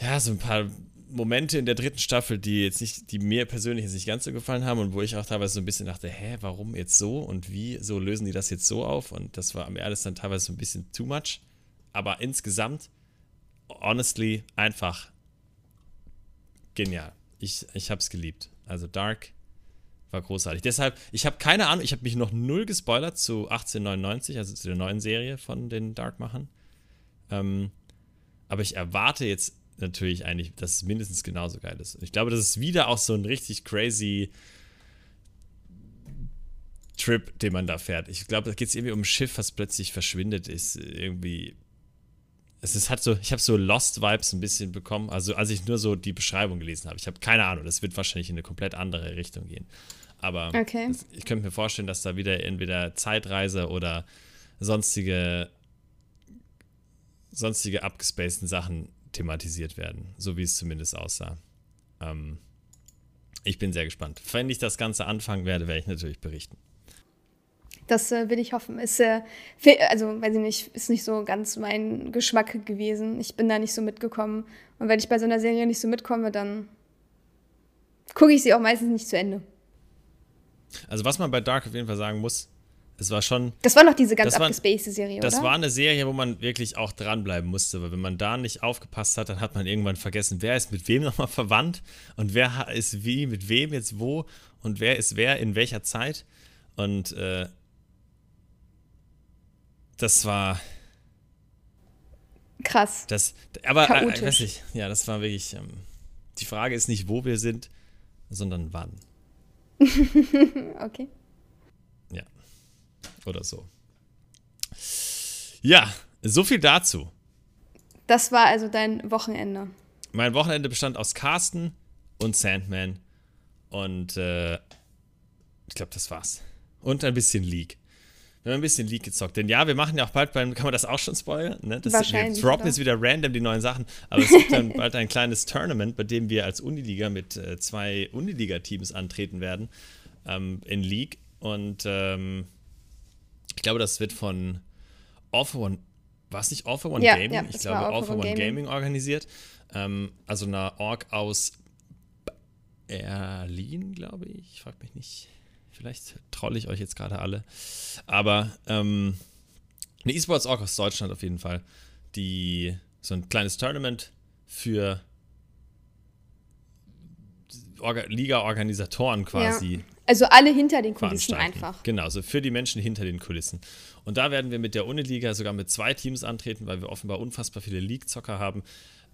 ja, so ein paar Momente in der dritten Staffel, die jetzt nicht, die mir persönlich jetzt nicht ganz so gefallen haben und wo ich auch teilweise so ein bisschen dachte, hä, warum jetzt so und wie, so lösen die das jetzt so auf? Und das war mir alles dann teilweise so ein bisschen too much. Aber insgesamt honestly einfach genial. Ich, ich habe es geliebt. Also Dark war großartig. Deshalb, ich habe keine Ahnung, ich habe mich noch null gespoilert zu 1899, also zu der neuen Serie von den Dark-Machern. Ähm, aber ich erwarte jetzt natürlich eigentlich, dass es mindestens genauso geil ist. Ich glaube, das ist wieder auch so ein richtig crazy Trip, den man da fährt. Ich glaube, da geht es irgendwie um ein Schiff, was plötzlich verschwindet ist. Irgendwie. Es ist halt so, ich habe so Lost-Vibes ein bisschen bekommen, also als ich nur so die Beschreibung gelesen habe. Ich habe keine Ahnung, das wird wahrscheinlich in eine komplett andere Richtung gehen. Aber okay. das, ich könnte mir vorstellen, dass da wieder entweder Zeitreise oder sonstige, sonstige abgespaceden Sachen thematisiert werden, so wie es zumindest aussah. Ähm, ich bin sehr gespannt. Wenn ich das Ganze anfangen werde, werde ich natürlich berichten. Das äh, will ich hoffen. Ist, äh, also, weiß ich nicht, ist nicht so ganz mein Geschmack gewesen. Ich bin da nicht so mitgekommen. Und wenn ich bei so einer Serie nicht so mitkomme, dann gucke ich sie auch meistens nicht zu Ende. Also, was man bei Dark auf jeden Fall sagen muss, es war schon. Das war noch diese ganz abgespacede Serie, das oder? Das war eine Serie, wo man wirklich auch dranbleiben musste, weil wenn man da nicht aufgepasst hat, dann hat man irgendwann vergessen, wer ist mit wem nochmal verwandt und wer ist wie, mit wem jetzt wo und wer ist wer in welcher Zeit. Und äh, das war. Krass. Das, aber äh, weiß ich, ja, das war wirklich. Ähm, die Frage ist nicht, wo wir sind, sondern wann. okay. Ja. Oder so. Ja, so viel dazu. Das war also dein Wochenende. Mein Wochenende bestand aus Carsten und Sandman. Und äh, ich glaube, das war's. Und ein bisschen League. Wir haben ein bisschen League gezockt. Denn ja, wir machen ja auch bald beim, kann man das auch schon spoilern? Ne? Das, Wahrscheinlich. Wir droppen jetzt wieder random die neuen Sachen. Aber es gibt dann bald ein kleines Tournament, bei dem wir als Uniliga mit äh, zwei Uniliga-Teams antreten werden ähm, in League. Und ähm, ich glaube, das wird von All for One, war es nicht All for One ja, Gaming? Ja, ich glaube, All, All for One, One Gaming. Gaming, organisiert. Ähm, also eine Org aus Berlin, glaube ich. Ich frage mich nicht. Vielleicht trolle ich euch jetzt gerade alle. Aber ähm, eine E-Sports Org aus Deutschland auf jeden Fall, die so ein kleines Tournament für Liga-Organisatoren quasi. Ja. Also alle hinter den Kulissen einfach. Genau, so für die Menschen hinter den Kulissen. Und da werden wir mit der Uniliga sogar mit zwei Teams antreten, weil wir offenbar unfassbar viele League-Zocker haben.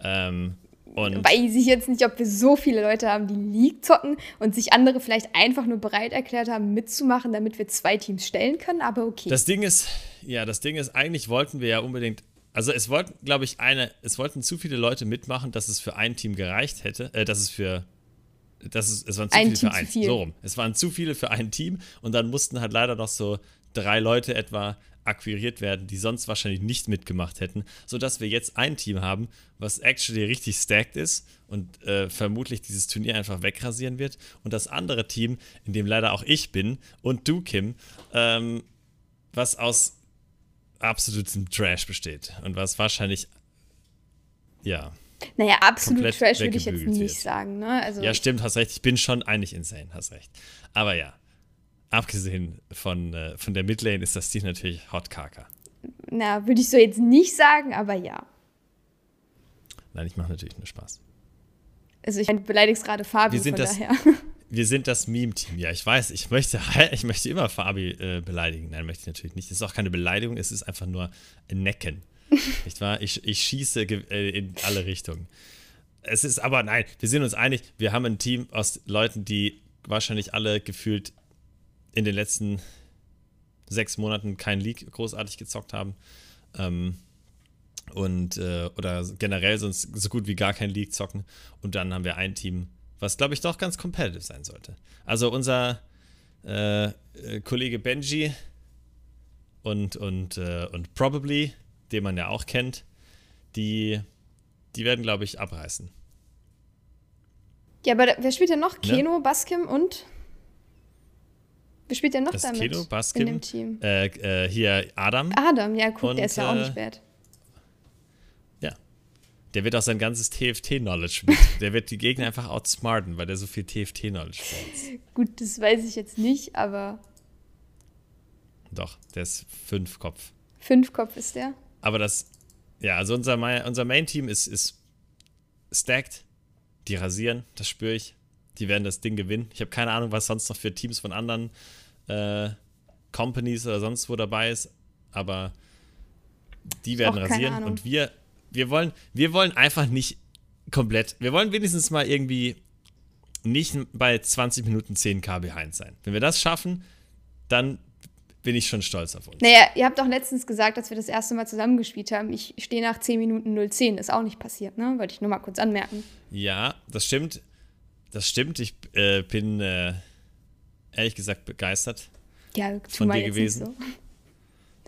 Ähm, und Weiß ich jetzt nicht, ob wir so viele Leute haben, die League zocken und sich andere vielleicht einfach nur bereit erklärt haben, mitzumachen, damit wir zwei Teams stellen können, aber okay. Das Ding ist, ja, das Ding ist, eigentlich wollten wir ja unbedingt, also es wollten, glaube ich, eine, es wollten zu viele Leute mitmachen, dass es für ein Team gereicht hätte, äh, dass es für das ist, es waren zu ein viele Team für ein. Viel. So rum. Es waren zu viele für ein Team und dann mussten halt leider noch so drei Leute etwa akquiriert werden, die sonst wahrscheinlich nicht mitgemacht hätten, sodass wir jetzt ein Team haben, was actually richtig stacked ist und äh, vermutlich dieses Turnier einfach wegrasieren wird. Und das andere Team, in dem leider auch ich bin und du, Kim, ähm, was aus absolutem Trash besteht und was wahrscheinlich, ja, naja, absolut Trash würde ich jetzt nicht wird. sagen. Ne? Also ja, stimmt, hast recht. Ich bin schon eigentlich insane, hast recht. Aber ja, abgesehen von, äh, von der Midlane ist das Team natürlich Hot Kaka. Na, würde ich so jetzt nicht sagen, aber ja. Nein, ich mache natürlich nur Spaß. Also ich beleidigst gerade Fabi, wir sind von das, daher. Wir sind das Meme-Team. Ja, ich weiß, ich möchte, ich möchte immer Fabi äh, beleidigen. Nein, möchte ich natürlich nicht. Es ist auch keine Beleidigung, es ist einfach nur ein Necken. Nicht wahr? Ich, ich schieße äh, in alle Richtungen. Es ist aber, nein, wir sind uns einig, wir haben ein Team aus Leuten, die wahrscheinlich alle gefühlt in den letzten sechs Monaten kein League großartig gezockt haben. Ähm, und äh, oder generell sonst so gut wie gar kein League zocken. Und dann haben wir ein Team, was glaube ich doch ganz competitive sein sollte. Also unser äh, äh, Kollege Benji und, und, äh, und Probably, den man ja auch kennt, die, die werden, glaube ich, abreißen. Ja, aber wer spielt denn noch? Keno, ne? Baskim und? Wer spielt denn noch das damit? Keno, Baskim, in dem Team? Äh, äh, hier Adam. Adam, ja, guck, und, der ist ja auch nicht äh, bad. Ja. Der wird auch sein ganzes TFT-Knowledge mit. der wird die Gegner einfach outsmarten, weil der so viel TFT-Knowledge hat. Gut, das weiß ich jetzt nicht, aber. Doch, der ist fünf Kopf. Fünf Kopf ist der? Aber das, ja, also unser, unser Main-Team ist, ist stacked. Die rasieren, das spüre ich. Die werden das Ding gewinnen. Ich habe keine Ahnung, was sonst noch für Teams von anderen äh, Companies oder sonst wo dabei ist, aber die werden rasieren und wir, wir wollen, wir wollen einfach nicht komplett, wir wollen wenigstens mal irgendwie nicht bei 20 Minuten 10k behind sein. Wenn wir das schaffen, dann bin ich schon stolz auf uns. Naja, ihr habt doch letztens gesagt, dass wir das erste Mal zusammengespielt haben. Ich stehe nach 10 Minuten 010. Ist auch nicht passiert, ne? Wollte ich nur mal kurz anmerken. Ja, das stimmt. Das stimmt. Ich äh, bin äh, ehrlich gesagt begeistert ja, von dir gewesen. So.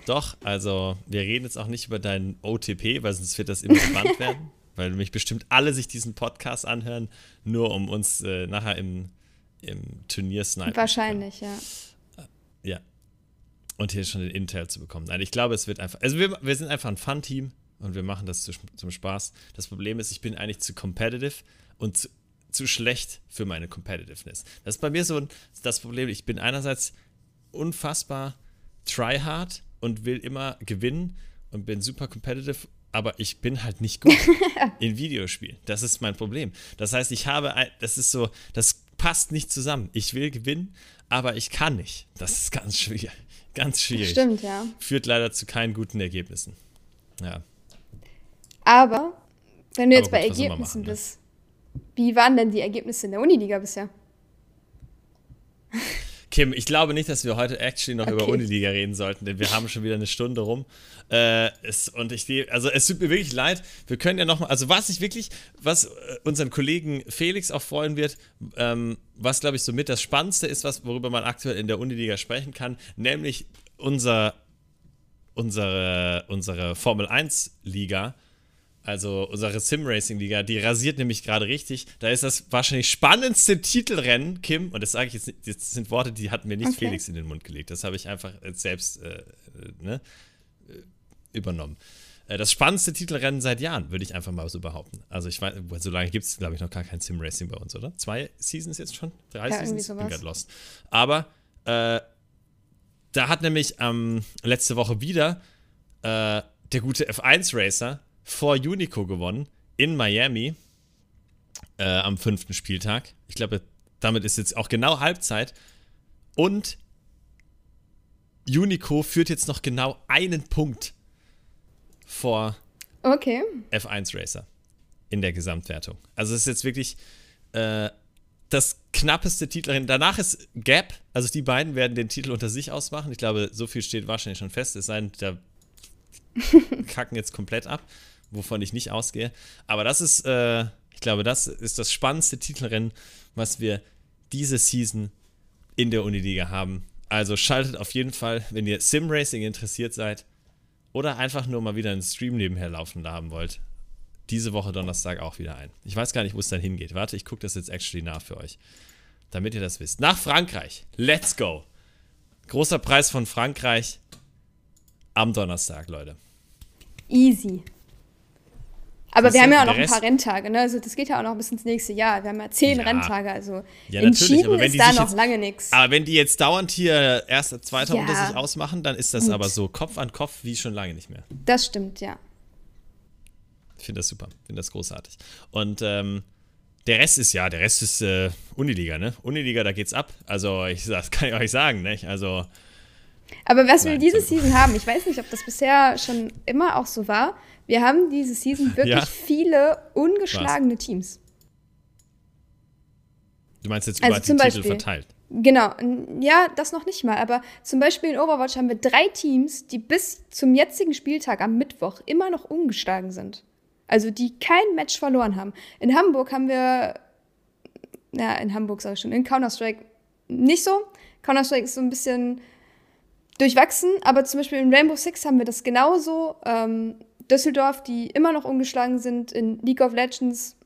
Doch, also wir reden jetzt auch nicht über deinen OTP, weil sonst wird das immer gebannt werden. Weil mich bestimmt alle sich diesen Podcast anhören, nur um uns äh, nachher im, im Turnier snipen. Wahrscheinlich, ja. Ja. Und hier schon den Intel zu bekommen. Nein, ich glaube, es wird einfach. Also wir, wir sind einfach ein Fun-Team und wir machen das zu, zum Spaß. Das Problem ist, ich bin eigentlich zu competitive und zu, zu schlecht für meine Competitiveness. Das ist bei mir so das Problem. Ich bin einerseits unfassbar tryhard und will immer gewinnen und bin super competitive, aber ich bin halt nicht gut in Videospielen. Das ist mein Problem. Das heißt, ich habe, das ist so, das passt nicht zusammen. Ich will gewinnen, aber ich kann nicht. Das ist ganz schwierig. Ganz schwierig. Stimmt, ja. Führt leider zu keinen guten Ergebnissen. Ja. Aber, wenn du jetzt gut, bei Ergebnissen machen, ne? bist? Wie waren denn die Ergebnisse in der Uniliga bisher? Kim, ich glaube nicht, dass wir heute actually noch okay. über Uniliga reden sollten, denn wir haben schon wieder eine Stunde rum. Äh, es, und ich, also es tut mir wirklich leid. Wir können ja nochmal, also was ich wirklich, was äh, unseren Kollegen Felix auch freuen wird, ähm, was glaube ich somit das Spannendste ist, was, worüber man aktuell in der Uniliga sprechen kann, nämlich unser, unsere, unsere Formel 1 Liga also unsere Sim-Racing-Liga, die rasiert nämlich gerade richtig. Da ist das wahrscheinlich spannendste Titelrennen, Kim, und das sage ich jetzt, nicht, das sind Worte, die hatten mir nicht okay. Felix in den Mund gelegt. Das habe ich einfach selbst äh, ne, äh, übernommen. Äh, das spannendste Titelrennen seit Jahren, würde ich einfach mal so behaupten. Also ich weiß, so lange gibt es, glaube ich, noch gar kein Sim-Racing bei uns, oder? Zwei Seasons jetzt schon? Drei ja, Seasons? Ich bin gerade lost. Aber äh, da hat nämlich ähm, letzte Woche wieder äh, der gute F1-Racer vor Unico gewonnen in Miami äh, am fünften Spieltag. Ich glaube, damit ist jetzt auch genau Halbzeit. Und Unico führt jetzt noch genau einen Punkt vor okay. F1 Racer in der Gesamtwertung. Also es ist jetzt wirklich äh, das knappeste Titelrennen. Danach ist Gap, also die beiden werden den Titel unter sich ausmachen. Ich glaube, so viel steht wahrscheinlich schon fest. Es sei denn, da kacken jetzt komplett ab wovon ich nicht ausgehe. Aber das ist, äh, ich glaube, das ist das spannendste Titelrennen, was wir diese Season in der Uniliga haben. Also schaltet auf jeden Fall, wenn ihr Sim-Racing interessiert seid oder einfach nur mal wieder einen Stream nebenher laufen haben wollt, diese Woche Donnerstag auch wieder ein. Ich weiß gar nicht, wo es dann hingeht. Warte, ich gucke das jetzt actually nach für euch, damit ihr das wisst. Nach Frankreich. Let's go. Großer Preis von Frankreich am Donnerstag, Leute. Easy. Aber wir haben ja auch noch ein paar Renntage, ne? Also das geht ja auch noch bis ins nächste Jahr. Wir haben ja zehn ja. Renntage, also ja, entschieden aber wenn ist da noch jetzt, lange nichts. Aber wenn die jetzt dauernd hier erster, zweiter ja. unter sich ausmachen, dann ist das Gut. aber so Kopf an Kopf wie schon lange nicht mehr. Das stimmt, ja. Ich finde das super, finde das großartig. Und ähm, der Rest ist ja, der Rest ist äh, Uniliga, ne? Uniliga, da geht's ab. Also ich, das kann ich euch sagen, ne? Also aber was Nein, wir diese Season haben, ich weiß nicht, ob das bisher schon immer auch so war, wir haben diese Season wirklich ja. viele ungeschlagene Was? Teams. Du meinst jetzt über also die Beispiel, Titel verteilt? Genau, ja, das noch nicht mal, aber zum Beispiel in Overwatch haben wir drei Teams, die bis zum jetzigen Spieltag am Mittwoch immer noch ungeschlagen sind. Also die kein Match verloren haben. In Hamburg haben wir, ja, in Hamburg sag ich schon, in Counter-Strike nicht so. Counter-Strike ist so ein bisschen durchwachsen, aber zum Beispiel in Rainbow Six haben wir das genauso. Ähm, Düsseldorf, die immer noch ungeschlagen sind. In League of Legends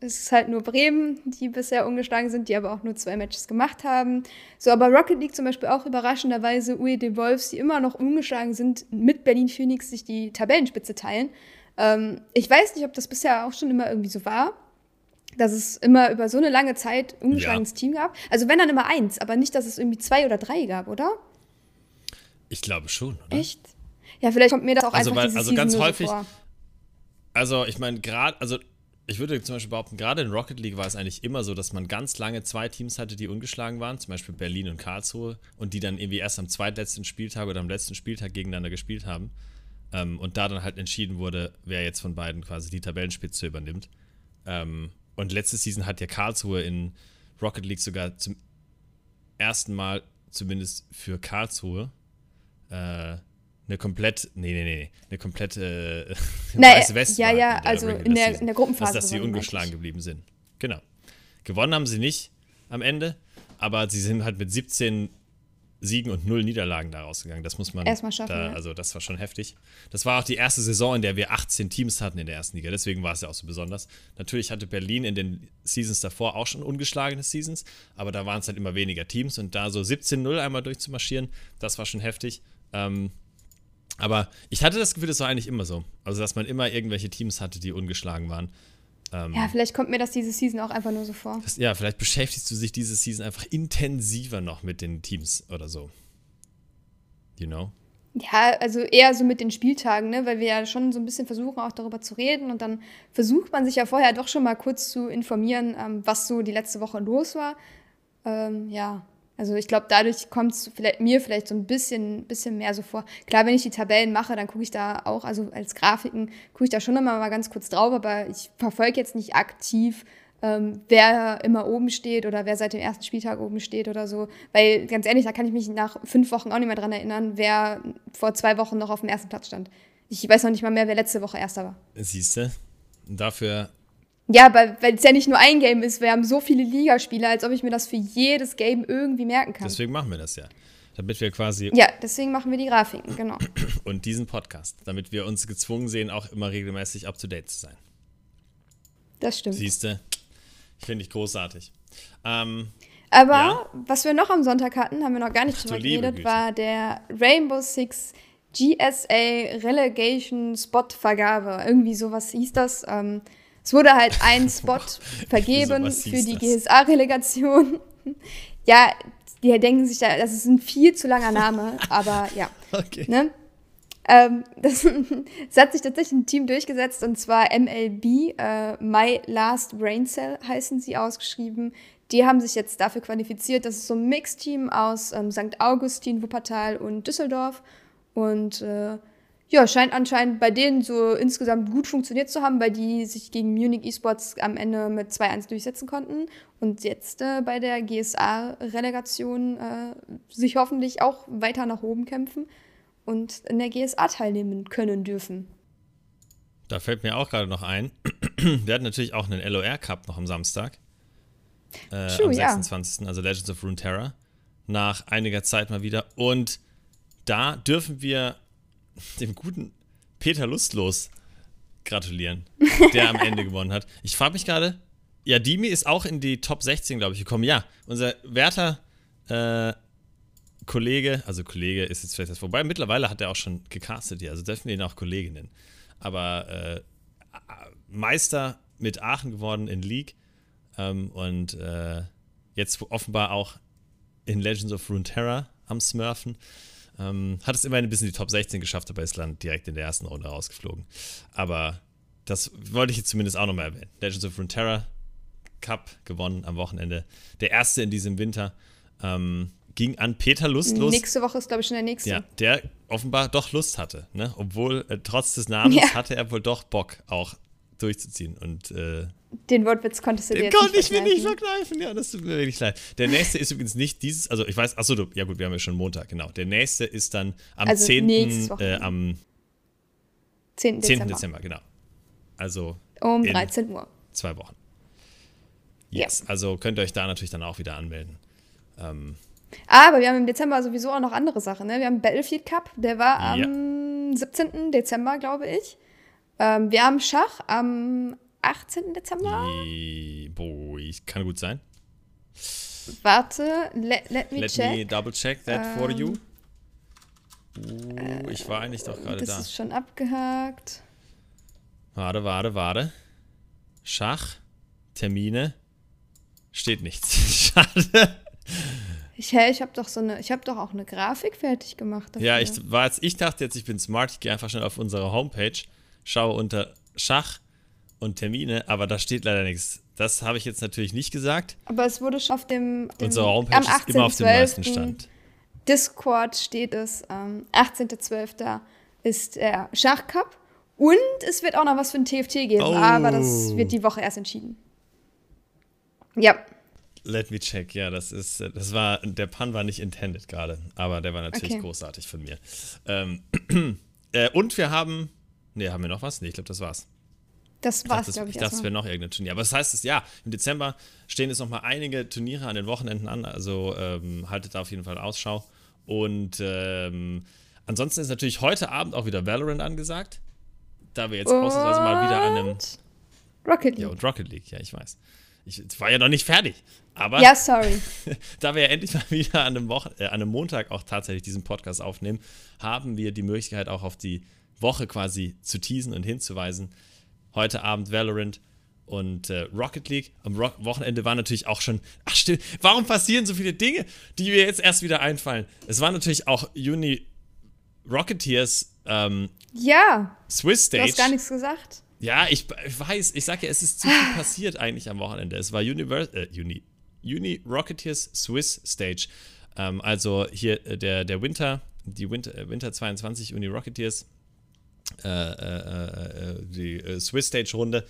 ist es halt nur Bremen, die bisher ungeschlagen sind, die aber auch nur zwei Matches gemacht haben. So, aber Rocket League zum Beispiel auch überraschenderweise UED Wolves, die immer noch ungeschlagen sind, mit Berlin Phoenix sich die Tabellenspitze teilen. Ähm, ich weiß nicht, ob das bisher auch schon immer irgendwie so war, dass es immer über so eine lange Zeit ungeschlagenes ja. Team gab. Also wenn dann immer eins, aber nicht, dass es irgendwie zwei oder drei gab, oder? Ich glaube schon, oder? Echt? Ja, vielleicht kommt mir das auch also, einfach weil, Also ganz häufig, so Also, ich meine, gerade, also ich würde zum Beispiel behaupten, gerade in Rocket League war es eigentlich immer so, dass man ganz lange zwei Teams hatte, die ungeschlagen waren, zum Beispiel Berlin und Karlsruhe, und die dann irgendwie erst am zweitletzten Spieltag oder am letzten Spieltag gegeneinander gespielt haben. Ähm, und da dann halt entschieden wurde, wer jetzt von beiden quasi die Tabellenspitze übernimmt. Ähm, und letzte Season hat ja Karlsruhe in Rocket League sogar zum ersten Mal, zumindest für Karlsruhe, äh, eine komplett, nee, nee, nee, eine komplette äh, weiße West Ja, ja, also in der, in der Gruppenphase. Also, dass sie ungeschlagen geblieben sind. Genau. Gewonnen haben sie nicht am Ende, aber sie sind halt mit 17 Siegen und null Niederlagen da rausgegangen. Das muss man erstmal schaffen. Da, ja. Also, das war schon heftig. Das war auch die erste Saison, in der wir 18 Teams hatten in der ersten Liga. Deswegen war es ja auch so besonders. Natürlich hatte Berlin in den Seasons davor auch schon ungeschlagene Seasons, aber da waren es halt immer weniger Teams und da so 17-0 einmal durchzumarschieren, das war schon heftig. Ähm, aber ich hatte das Gefühl, das war eigentlich immer so. Also, dass man immer irgendwelche Teams hatte, die ungeschlagen waren. Ähm, ja, vielleicht kommt mir das diese Season auch einfach nur so vor. Das, ja, vielleicht beschäftigst du dich diese Season einfach intensiver noch mit den Teams oder so. You know? Ja, also eher so mit den Spieltagen, ne? weil wir ja schon so ein bisschen versuchen, auch darüber zu reden. Und dann versucht man sich ja vorher doch schon mal kurz zu informieren, ähm, was so die letzte Woche los war. Ähm, ja, also ich glaube, dadurch kommt es mir vielleicht so ein bisschen, bisschen mehr so vor. Klar, wenn ich die Tabellen mache, dann gucke ich da auch, also als Grafiken, gucke ich da schon immer mal ganz kurz drauf, aber ich verfolge jetzt nicht aktiv, ähm, wer immer oben steht oder wer seit dem ersten Spieltag oben steht oder so. Weil ganz ehrlich, da kann ich mich nach fünf Wochen auch nicht mehr dran erinnern, wer vor zwei Wochen noch auf dem ersten Platz stand. Ich weiß noch nicht mal mehr, wer letzte Woche Erster war. Siehst du? Dafür ja, weil es ja nicht nur ein Game ist, wir haben so viele Ligaspiele, als ob ich mir das für jedes Game irgendwie merken kann. Deswegen machen wir das ja. Damit wir quasi. Ja, deswegen machen wir die Grafiken, genau. Und diesen Podcast, damit wir uns gezwungen sehen, auch immer regelmäßig up to date zu sein. Das stimmt. Siehst du? Finde ich großartig. Ähm, Aber ja? was wir noch am Sonntag hatten, haben wir noch gar nicht drüber geredet, Güte. war der Rainbow Six GSA Relegation Spot Vergabe. Irgendwie sowas hieß das. Ähm, es wurde halt ein Spot vergeben so, für die GSA-Relegation. ja, die denken sich da, das ist ein viel zu langer Name, aber ja. Okay. Ne? Ähm, das, das, hat sich tatsächlich ein Team durchgesetzt und zwar MLB, äh, My Last Brain Cell heißen sie ausgeschrieben. Die haben sich jetzt dafür qualifiziert. Das ist so ein Mixteam aus ähm, St. Augustin, Wuppertal und Düsseldorf. Und äh, ja, scheint anscheinend bei denen so insgesamt gut funktioniert zu haben, weil die sich gegen Munich Esports am Ende mit 2-1 durchsetzen konnten und jetzt äh, bei der GSA-Relegation äh, sich hoffentlich auch weiter nach oben kämpfen und in der GSA teilnehmen können dürfen. Da fällt mir auch gerade noch ein, wir hatten natürlich auch einen LOR-Cup noch am Samstag. Äh, True, am 26. Ja. also Legends of Runeterra. Nach einiger Zeit mal wieder. Und da dürfen wir dem guten Peter Lustlos gratulieren, der am Ende gewonnen hat. Ich frage mich gerade, ja, Dimi ist auch in die Top 16, glaube ich, gekommen. Ja, unser werter äh, Kollege, also Kollege ist jetzt vielleicht das vorbei, mittlerweile hat er auch schon gecastet hier, also dürfen wir ihn auch Kollege nennen. Aber äh, Meister mit Aachen geworden in League ähm, und äh, jetzt offenbar auch in Legends of Runeterra am Smurfen. Ähm, hat es immerhin ein bisschen die Top 16 geschafft, aber ist dann direkt in der ersten Runde rausgeflogen. Aber das wollte ich jetzt zumindest auch nochmal erwähnen. Legends of Runeterra Cup gewonnen am Wochenende. Der erste in diesem Winter. Ähm, ging an Peter Lustlos. Nächste Woche ist, glaube ich, schon der nächste. Ja, der offenbar doch Lust hatte. Ne? Obwohl, äh, trotz des Namens ja. hatte er wohl doch Bock, auch durchzuziehen. Und äh, den Wortwitz konntest du den dir konnte ich mir nicht verkneifen. Ja, das tut mir wirklich leid. Der nächste ist übrigens nicht dieses, also ich weiß, achso, ja gut, wir haben ja schon Montag, genau. Der nächste ist dann am also 10. Äh, am 10. Dezember. 10. Dezember, genau. Also um 13 Uhr. Zwei Wochen. Yes, ja. also könnt ihr euch da natürlich dann auch wieder anmelden. Ähm, aber wir haben im Dezember sowieso auch noch andere Sachen. Ne? Wir haben Battlefield Cup, der war am ja. 17. Dezember, glaube ich. Ähm, wir haben Schach am 18. Dezember? Boah, kann gut sein. Warte, let, let me let check. Let me double check that ähm, for you. Uh, ich war eigentlich doch gerade da. Das ist schon abgehakt. Warte, warte, warte. Schach, Termine, steht nichts. Schade. Ich, hey, ich habe doch so eine, ich habe doch auch eine Grafik fertig gemacht. Dafür. Ja, ich war jetzt, ich dachte jetzt, ich bin smart, ich gehe einfach schnell auf unsere Homepage, schaue unter Schach und Termine, aber da steht leider nichts. Das habe ich jetzt natürlich nicht gesagt. Aber es wurde schon auf dem, dem Unsere Homepage am ist immer auf dem neuesten Stand. Discord steht es, ähm, 18.12. ist der Schachcup. Und es wird auch noch was für ein TFT geben, oh. aber das wird die Woche erst entschieden. Ja. Let me check. Ja, das ist, das war, der Pun war nicht intended gerade, aber der war natürlich okay. großartig von mir. Ähm, äh, und wir haben, nee, haben wir noch was? Nee, ich glaube, das war's. Das war's, glaube ich. Ich dachte, es wäre noch irgendein Turnier. Aber das heißt, es, ja, im Dezember stehen jetzt noch mal einige Turniere an den Wochenenden an. Also ähm, haltet da auf jeden Fall Ausschau. Und ähm, ansonsten ist natürlich heute Abend auch wieder Valorant angesagt. Da wir jetzt ausnahmsweise mal wieder an einem. Rocket League. Ja, und Rocket League, ja, ich weiß. Ich war ja noch nicht fertig. Aber ja, sorry. da wir ja endlich mal wieder an einem, Woche, äh, an einem Montag auch tatsächlich diesen Podcast aufnehmen, haben wir die Möglichkeit auch auf die Woche quasi zu teasen und hinzuweisen. Heute Abend Valorant und äh, Rocket League. Am Rock Wochenende war natürlich auch schon. Ach stimmt, warum passieren so viele Dinge, die mir jetzt erst wieder einfallen? Es war natürlich auch Uni Rocketeers. Ähm, ja. Swiss Stage. Du hast gar nichts gesagt. Ja, ich, ich weiß, ich sag ja, es ist zu viel passiert eigentlich am Wochenende. Es war Univers äh, Uni, Uni Rocketeers Swiss Stage. Ähm, also hier äh, der, der Winter, die Winter, äh, Winter 22 Uni Rocketeers, äh, äh, äh die Swiss Stage Runde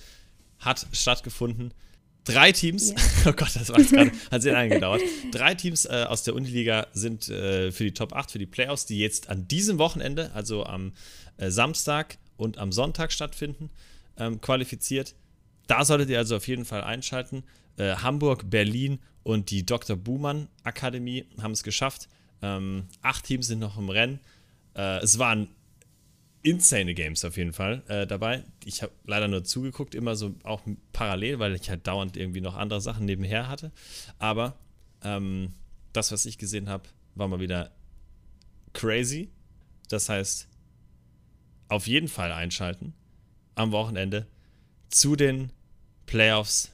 hat stattgefunden. Drei Teams, yeah. oh Gott, das war gerade, hat sehr lange gedauert. Drei Teams äh, aus der Uniliga sind äh, für die Top 8, für die Playoffs, die jetzt an diesem Wochenende, also am äh, Samstag und am Sonntag stattfinden, ähm, qualifiziert. Da solltet ihr also auf jeden Fall einschalten. Hamburg, Berlin und die Dr. Buhmann Akademie haben es geschafft. Ähm, acht Teams sind noch im Rennen. Es waren insane Games auf jeden Fall äh, dabei. Ich habe leider nur zugeguckt, immer so auch parallel, weil ich halt dauernd irgendwie noch andere Sachen nebenher hatte. Aber ähm, das, was ich gesehen habe, war mal wieder crazy. Das heißt, auf jeden Fall einschalten am Wochenende zu den Playoffs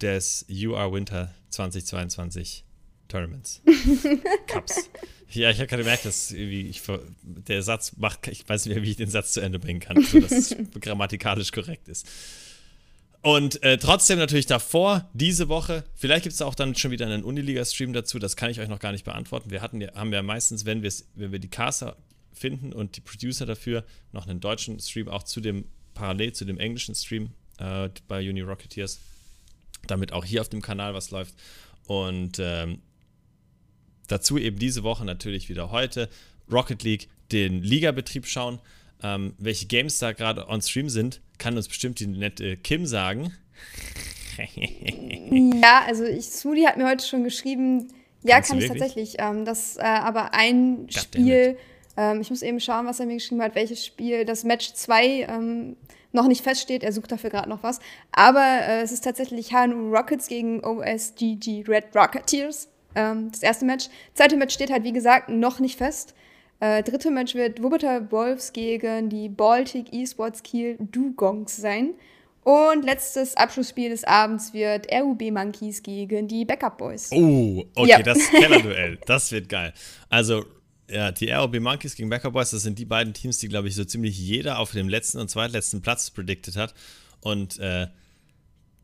des UR Winter 2022 Tournaments. Cups. Ja, ich habe gerade gemerkt, dass ich, der Satz macht, ich weiß nicht mehr, wie ich den Satz zu Ende bringen kann, sodass es grammatikalisch korrekt ist. Und äh, trotzdem natürlich davor, diese Woche, vielleicht gibt es auch dann schon wieder einen Uniliga-Stream dazu, das kann ich euch noch gar nicht beantworten. Wir hatten, haben ja meistens, wenn, wenn wir die Caster finden und die Producer dafür, noch einen deutschen Stream auch zu dem, parallel zu dem englischen Stream äh, bei Uni Rocketeers, damit auch hier auf dem Kanal was läuft. Und ähm, dazu eben diese Woche natürlich wieder heute Rocket League, den Ligabetrieb schauen. Ähm, welche Games da gerade on Stream sind, kann uns bestimmt die nette Kim sagen. ja, also ich, Sudi hat mir heute schon geschrieben, ja, Kannst kann ich tatsächlich. Ähm, das äh, aber ein God Spiel, ähm, ich muss eben schauen, was er mir geschrieben hat, welches Spiel, das Match 2 ähm, noch nicht feststeht. Er sucht dafür gerade noch was. Aber äh, es ist tatsächlich HNU Rockets gegen OSGG Red Rocketeers ähm, das erste Match. Zweite Match steht halt, wie gesagt, noch nicht fest. Äh, dritte Match wird Wuppertal Wolves gegen die Baltic Esports Kiel Dugongs sein. Und letztes Abschlussspiel des Abends wird RUB Monkeys gegen die Backup Boys. Oh, okay, ja. das Kellerduell. das wird geil. Also, ja, die ROB Monkeys gegen Backup Boys, das sind die beiden Teams, die, glaube ich, so ziemlich jeder auf dem letzten und zweitletzten Platz predicted hat. Und äh,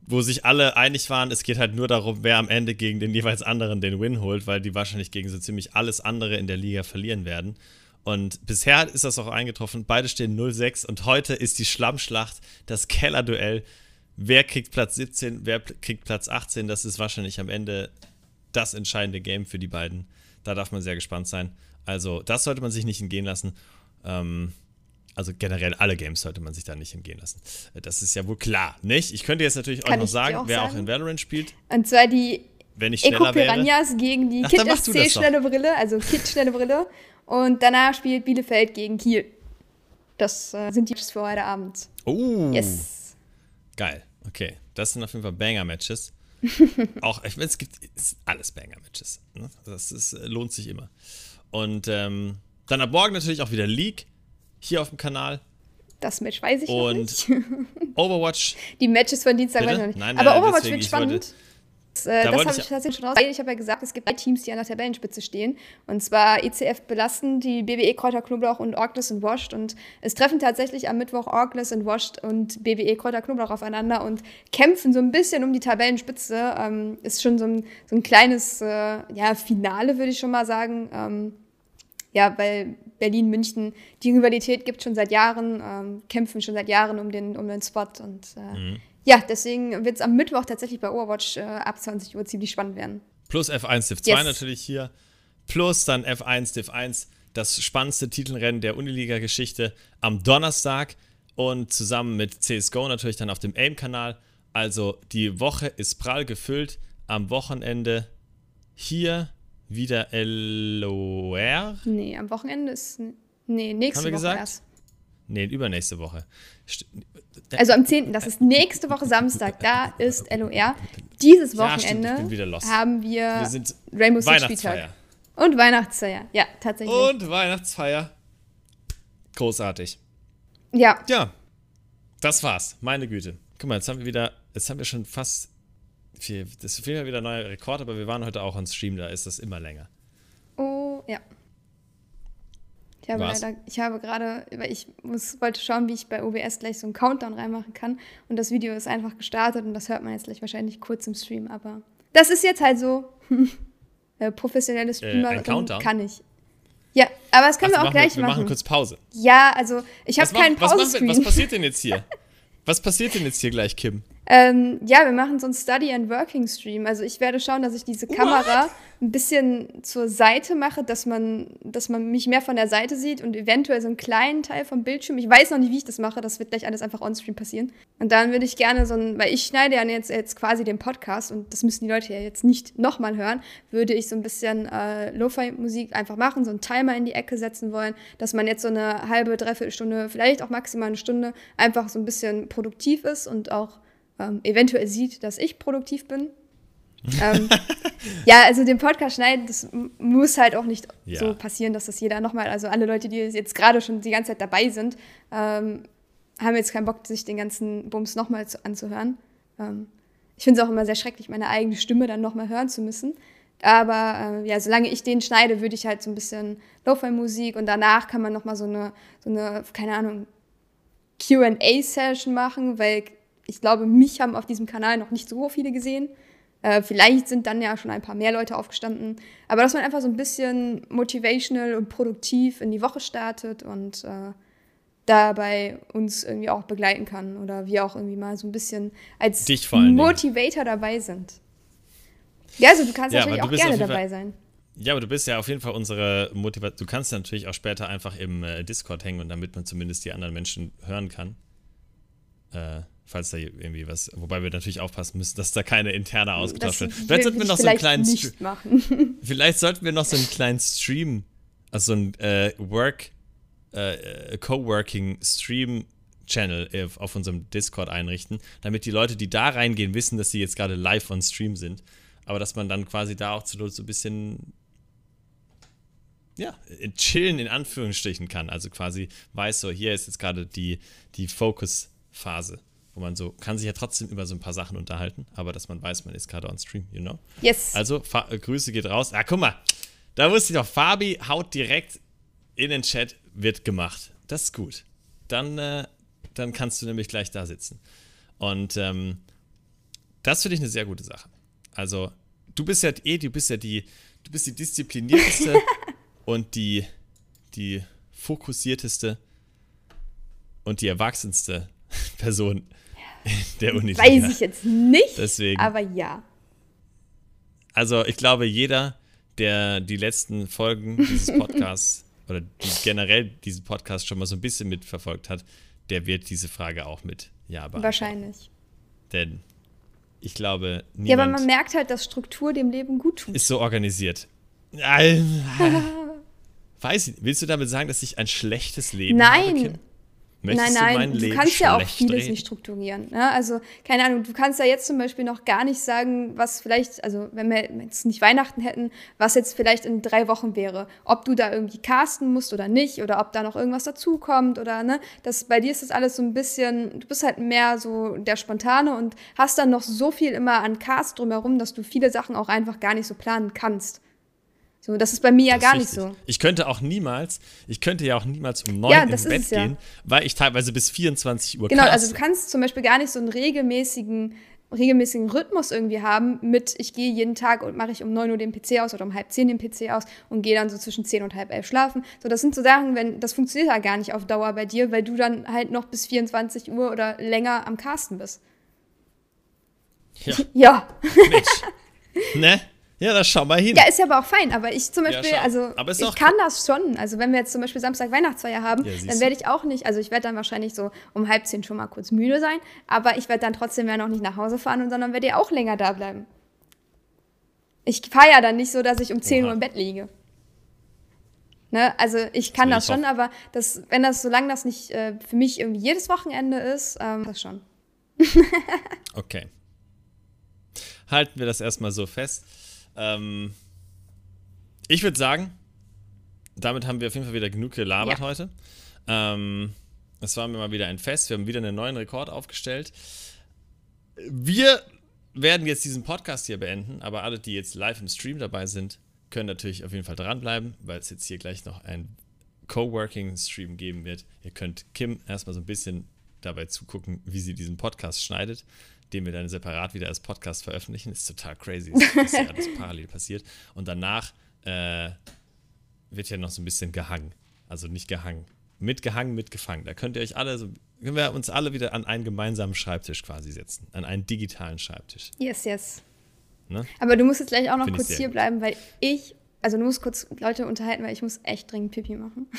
wo sich alle einig waren, es geht halt nur darum, wer am Ende gegen den jeweils anderen den Win holt, weil die wahrscheinlich gegen so ziemlich alles andere in der Liga verlieren werden. Und bisher ist das auch eingetroffen. Beide stehen 0-6 und heute ist die Schlammschlacht, das Kellerduell. Wer kriegt Platz 17, wer kriegt Platz 18? Das ist wahrscheinlich am Ende das entscheidende Game für die beiden. Da darf man sehr gespannt sein. Also, das sollte man sich nicht entgehen lassen. Ähm, also generell alle Games sollte man sich da nicht entgehen lassen. Das ist ja wohl klar, nicht? Ich könnte jetzt natürlich Kann auch noch sagen, auch wer sagen? auch in Valorant spielt. Und zwar die wenn ich Eco Piranhas gegen die Ach, Kid SC schnelle Brille, also Kid schnelle Brille. Und danach spielt Bielefeld gegen Kiel. Das äh, sind die Matches für heute Abend. Oh. Yes. Geil. Okay. Das sind auf jeden Fall Banger-Matches. auch, ich meine, es gibt alles Banger-Matches. Ne? Das ist, äh, lohnt sich immer. Und ähm, dann ab morgen natürlich auch wieder League hier auf dem Kanal. Das Match weiß ich und nicht. Overwatch. Die Matches von Dienstag weiß ich noch nicht. Nein, nein, Aber Overwatch wird spannend. Äh, das habe ich tatsächlich schon raus. Ich habe ja gesagt, es gibt drei Teams, die an der Tabellenspitze stehen. Und zwar ECF Belasten, die BWE Kräuter Knoblauch und Orkles und Washed. Und es treffen tatsächlich am Mittwoch Orkles und Washed und BWE Kräuter Knoblauch aufeinander und kämpfen so ein bisschen um die Tabellenspitze. Ähm, ist schon so ein, so ein kleines äh, ja, Finale, würde ich schon mal sagen. Ähm, ja, weil Berlin, München, die Rivalität gibt schon seit Jahren, ähm, kämpfen schon seit Jahren um den, um den Spot. Und äh, mhm. Ja, deswegen wird es am Mittwoch tatsächlich bei Overwatch äh, ab 20 Uhr ziemlich spannend werden. Plus F1 Div 2 yes. natürlich hier. Plus dann F1 Div 1, das spannendste Titelrennen der Uniliga-Geschichte am Donnerstag und zusammen mit CSGO natürlich dann auf dem AIM-Kanal. Also die Woche ist prall gefüllt. Am Wochenende hier wieder LOR. Nee, am Wochenende ist. Nee, nächste Haben wir Woche gesagt? erst. Nee, übernächste Woche. Also am 10., das ist nächste Woche Samstag, da ist LOR. Dieses Wochenende ja, haben wir, wir sind Rainbow Six Spieltag. Und Weihnachtsfeier, ja, tatsächlich. Und Weihnachtsfeier. Großartig. Ja. Ja, das war's. Meine Güte. Guck mal, jetzt haben wir wieder, jetzt haben wir schon fast, viel, das ist wieder ein neuer Rekord, aber wir waren heute auch on Stream, da ist das immer länger. Oh, ja. Ich habe Was? leider, ich habe gerade, weil ich muss, wollte schauen, wie ich bei OBS gleich so einen Countdown reinmachen kann. Und das Video ist einfach gestartet und das hört man jetzt gleich wahrscheinlich kurz im Stream. Aber das ist jetzt halt so. äh, professionelle Streamer äh, kann ich. Ja, aber das können also wir auch gleich wir, wir machen. Wir machen kurz Pause. Ja, also ich habe keinen Pause. Was, was passiert denn jetzt hier? was passiert denn jetzt hier gleich, Kim? Ähm, ja, wir machen so einen Study and Working Stream. Also ich werde schauen, dass ich diese Kamera What? ein bisschen zur Seite mache, dass man, dass man mich mehr von der Seite sieht und eventuell so einen kleinen Teil vom Bildschirm. Ich weiß noch nicht, wie ich das mache. Das wird gleich alles einfach on-stream passieren. Und dann würde ich gerne so ein, weil ich schneide ja jetzt, jetzt quasi den Podcast und das müssen die Leute ja jetzt nicht nochmal hören, würde ich so ein bisschen äh, Lo-Fi-Musik einfach machen, so einen Timer in die Ecke setzen wollen, dass man jetzt so eine halbe, dreiviertel Stunde, vielleicht auch maximal eine Stunde einfach so ein bisschen produktiv ist und auch ähm, eventuell sieht, dass ich produktiv bin. ähm, ja, also den Podcast schneiden, das muss halt auch nicht ja. so passieren, dass das jeder nochmal, also alle Leute, die jetzt gerade schon die ganze Zeit dabei sind, ähm, haben jetzt keinen Bock, sich den ganzen Bums nochmal anzuhören. Ähm, ich finde es auch immer sehr schrecklich, meine eigene Stimme dann nochmal hören zu müssen. Aber äh, ja, solange ich den schneide, würde ich halt so ein bisschen Lo-Fi-Musik und danach kann man nochmal so eine, so eine, keine Ahnung, QA-Session machen, weil ich glaube, mich haben auf diesem Kanal noch nicht so viele gesehen. Äh, vielleicht sind dann ja schon ein paar mehr Leute aufgestanden. Aber dass man einfach so ein bisschen motivational und produktiv in die Woche startet und äh, dabei uns irgendwie auch begleiten kann oder wir auch irgendwie mal so ein bisschen als Motivator dabei sind. Ja, also du kannst ja, natürlich auch gerne dabei sein. Ja, aber du bist ja auf jeden Fall unsere Motivation. Du kannst natürlich auch später einfach im äh, Discord hängen und damit man zumindest die anderen Menschen hören kann. Äh, falls da irgendwie was, wobei wir natürlich aufpassen müssen, dass da keine interne ausgetauscht wird. Vielleicht sollten wir noch so einen kleinen nicht machen. Vielleicht sollten wir noch so einen kleinen Stream, also so ein äh, Work, äh, Coworking Stream Channel auf unserem Discord einrichten, damit die Leute, die da reingehen, wissen, dass sie jetzt gerade live on Stream sind. Aber dass man dann quasi da auch zu so ein bisschen ja, chillen in Anführungsstrichen kann. Also quasi weiß so, hier ist jetzt gerade die, die Focus-Phase wo man so, kann sich ja trotzdem über so ein paar Sachen unterhalten, aber dass man weiß, man ist gerade on stream, you know? Yes. Also, Fa äh, Grüße geht raus. Ah, guck mal, da wusste ich doch, Fabi haut direkt in den Chat, wird gemacht. Das ist gut. Dann, äh, dann kannst du nämlich gleich da sitzen. Und ähm, das finde ich eine sehr gute Sache. Also, du bist ja eh, du bist ja die, du bist die disziplinierteste und die, die fokussierteste und die erwachsenste Person der Uni. Weiß ich jetzt nicht, Deswegen. aber ja. Also ich glaube, jeder, der die letzten Folgen dieses Podcasts oder die generell diesen Podcast schon mal so ein bisschen mitverfolgt hat, der wird diese Frage auch mit Ja beantworten. Wahrscheinlich. Denn ich glaube, niemand Ja, aber man merkt halt, dass Struktur dem Leben gut tut. Ist so organisiert. Weiß ich, willst du damit sagen, dass ich ein schlechtes Leben Nein. habe? Nein. Möchtest nein, du nein, du Leben kannst ja auch vieles reden? nicht strukturieren. Ne? Also, keine Ahnung, du kannst ja jetzt zum Beispiel noch gar nicht sagen, was vielleicht, also wenn wir jetzt nicht Weihnachten hätten, was jetzt vielleicht in drei Wochen wäre. Ob du da irgendwie casten musst oder nicht, oder ob da noch irgendwas dazukommt oder ne. Das, bei dir ist das alles so ein bisschen, du bist halt mehr so der Spontane und hast dann noch so viel immer an Cast drumherum, dass du viele Sachen auch einfach gar nicht so planen kannst. So, das ist bei mir ja gar nicht so. Ich könnte auch niemals, ich könnte ja auch niemals um neun Ja, ist Bett es ja. gehen, weil ich teilweise bis 24 Uhr Genau, caste. also du kannst zum Beispiel gar nicht so einen regelmäßigen, regelmäßigen Rhythmus irgendwie haben mit, ich gehe jeden Tag und mache ich um 9 Uhr den PC aus oder um halb 10 den PC aus und gehe dann so zwischen 10 und halb 11 schlafen. So, das sind so Sachen, wenn, das funktioniert ja gar nicht auf Dauer bei dir, weil du dann halt noch bis 24 Uhr oder länger am Casten bist. ja, Ja. Mensch. ne? Ja, da schau mal hin. Ja, ist ja aber auch fein, aber ich zum Beispiel, schau. also ich kann das schon. Also wenn wir jetzt zum Beispiel Samstag Weihnachtsfeier haben, Ja, dann werde ich auch nicht, also ich werde dann wahrscheinlich so um halb zehn schon mal kurz müde sein, aber ich werde dann trotzdem ja noch nicht nach Hause fahren, sondern werde ja auch länger da bleiben. Ich fahre ja dann nicht so, dass ich um 10 Oha. Uhr im Bett liege. Ne? Also ich kann das ich schon, aber das, wenn das, solange das nicht äh, für mich irgendwie jedes Wochenende ist, ähm, das schon. Okay. Halten wir das erstmal so fest. Ähm, ich würde sagen, damit haben wir auf jeden Fall wieder genug gelabert Ja. heute. Ähm, es war mir mal wieder ein Fest. Wir haben wieder einen neuen Rekord aufgestellt. Wir werden jetzt diesen Podcast hier beenden, aber alle, die jetzt live im Stream dabei sind, können natürlich auf jeden Fall dranbleiben, weil es jetzt hier gleich noch ein Coworking-Stream geben wird. Ihr könnt Kim erstmal so ein bisschen dabei zugucken, wie sie diesen Podcast schneidet, den wir dann separat wieder als Podcast veröffentlichen. Ist total crazy, was ja alles parallel passiert. Und danach äh, wird ja noch so ein bisschen gehangen. Also nicht gehangen. Mitgehangen, mitgefangen. Da könnt ihr euch alle so, können wir uns alle wieder an einen gemeinsamen Schreibtisch quasi setzen. An einen digitalen Schreibtisch. Yes, yes. Ne? Aber du musst jetzt gleich auch noch Find kurz hier gut. bleiben, weil ich, also du musst kurz Leute unterhalten, weil ich muss echt dringend Pipi machen.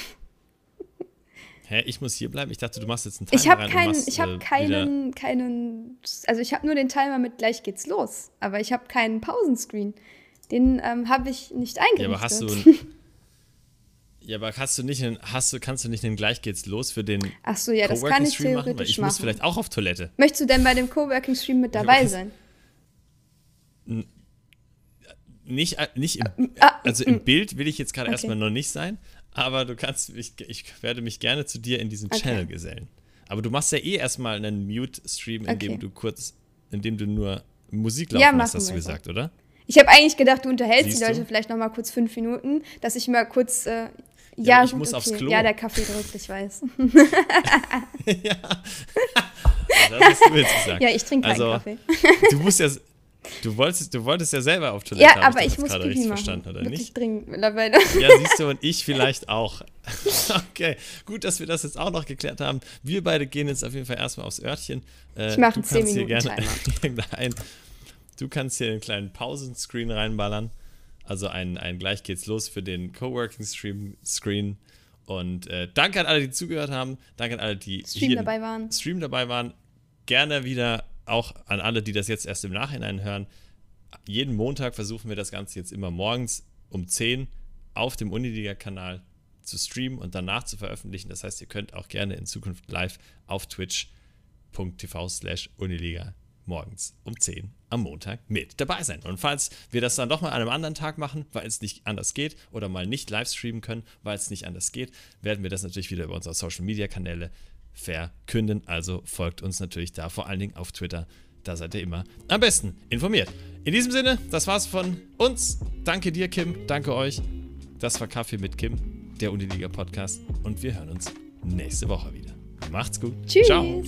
Hä, ich muss hier bleiben? Ich dachte, du machst jetzt einen Timer Ich habe keinen, machst, ich habe äh, keinen, keinen, also ich habe nur den Timer mit gleich geht's los, aber ich habe keinen Pausenscreen. Den ähm, habe ich nicht eingerichtet. Ja, aber hast du Ja, aber hast du nicht einen, hast du, kannst du nicht einen gleich geht's los für den Ach so, ja, das kann ich machen? Weil theoretisch ich machen. muss vielleicht auch auf Toilette. Möchtest du denn bei dem Coworking-Stream mit dabei was- sein? Nicht, äh, nicht im, ah, also im Bild will ich jetzt gerade Okay. erstmal noch nicht sein, aber du kannst, ich, ich werde mich gerne zu dir in diesen Okay. Channel gesellen. Aber du machst ja eh erstmal einen Mute-Stream, in dem Okay. du kurz, in dem du nur Musik laufen Ja, machen hast du wir so. gesagt, oder? Ich habe eigentlich gedacht, du unterhältst Siehst die Leute du? vielleicht noch mal kurz fünf Minuten, dass ich mal kurz. Äh, Ja, ja, ich gut, muss okay. aufs Klo. Ja, der Kaffee drückt, ich weiß. ja. das hast du jetzt gesagt. ja, ich trinke keinen Also, Kaffee. Du musst ja, du wolltest, du wolltest ja selber auf Toilette. Ja, aber ich jetzt muss gerade richtig machen. verstanden, oder Wirklich nicht? dringend mittlerweile. Ja, siehst du, und ich vielleicht auch. Okay, gut, dass wir das jetzt auch noch geklärt haben. Wir beide gehen jetzt auf jeden Fall erstmal aufs Örtchen. Äh, Ich mach du einen 10 kannst hier Minuten gerne irgendein, du kannst hier einen kleinen Pausenscreen reinballern. Also ein, ein gleich geht's los für den Coworking-Stream Screen. Und äh, danke an alle, die zugehört haben. Danke an alle, die Stream dabei waren. Stream dabei waren. Gerne wieder auch an alle, die das jetzt erst im Nachhinein hören. Jeden Montag versuchen wir das Ganze jetzt immer morgens um 10 auf dem Uniliga-Kanal zu streamen und danach zu veröffentlichen. Das heißt, ihr könnt auch gerne in Zukunft live auf twitch.tv slash Uniliga morgens um 10 am Montag mit dabei sein. Und falls wir das dann doch mal an einem anderen Tag machen, weil es nicht anders geht oder mal nicht live streamen können, weil es nicht anders geht, werden wir das natürlich wieder über unsere Social Media Kanäle verkünden. Also folgt uns natürlich da, vor allen Dingen auf Twitter. Da seid ihr immer am besten informiert. In diesem Sinne, das war's von uns. Danke dir, Kim. Danke euch. Das war Kaffee mit Kim, der Uniliga Podcast. Und wir hören uns nächste Woche wieder. Macht's gut. Tschüss. Ciao.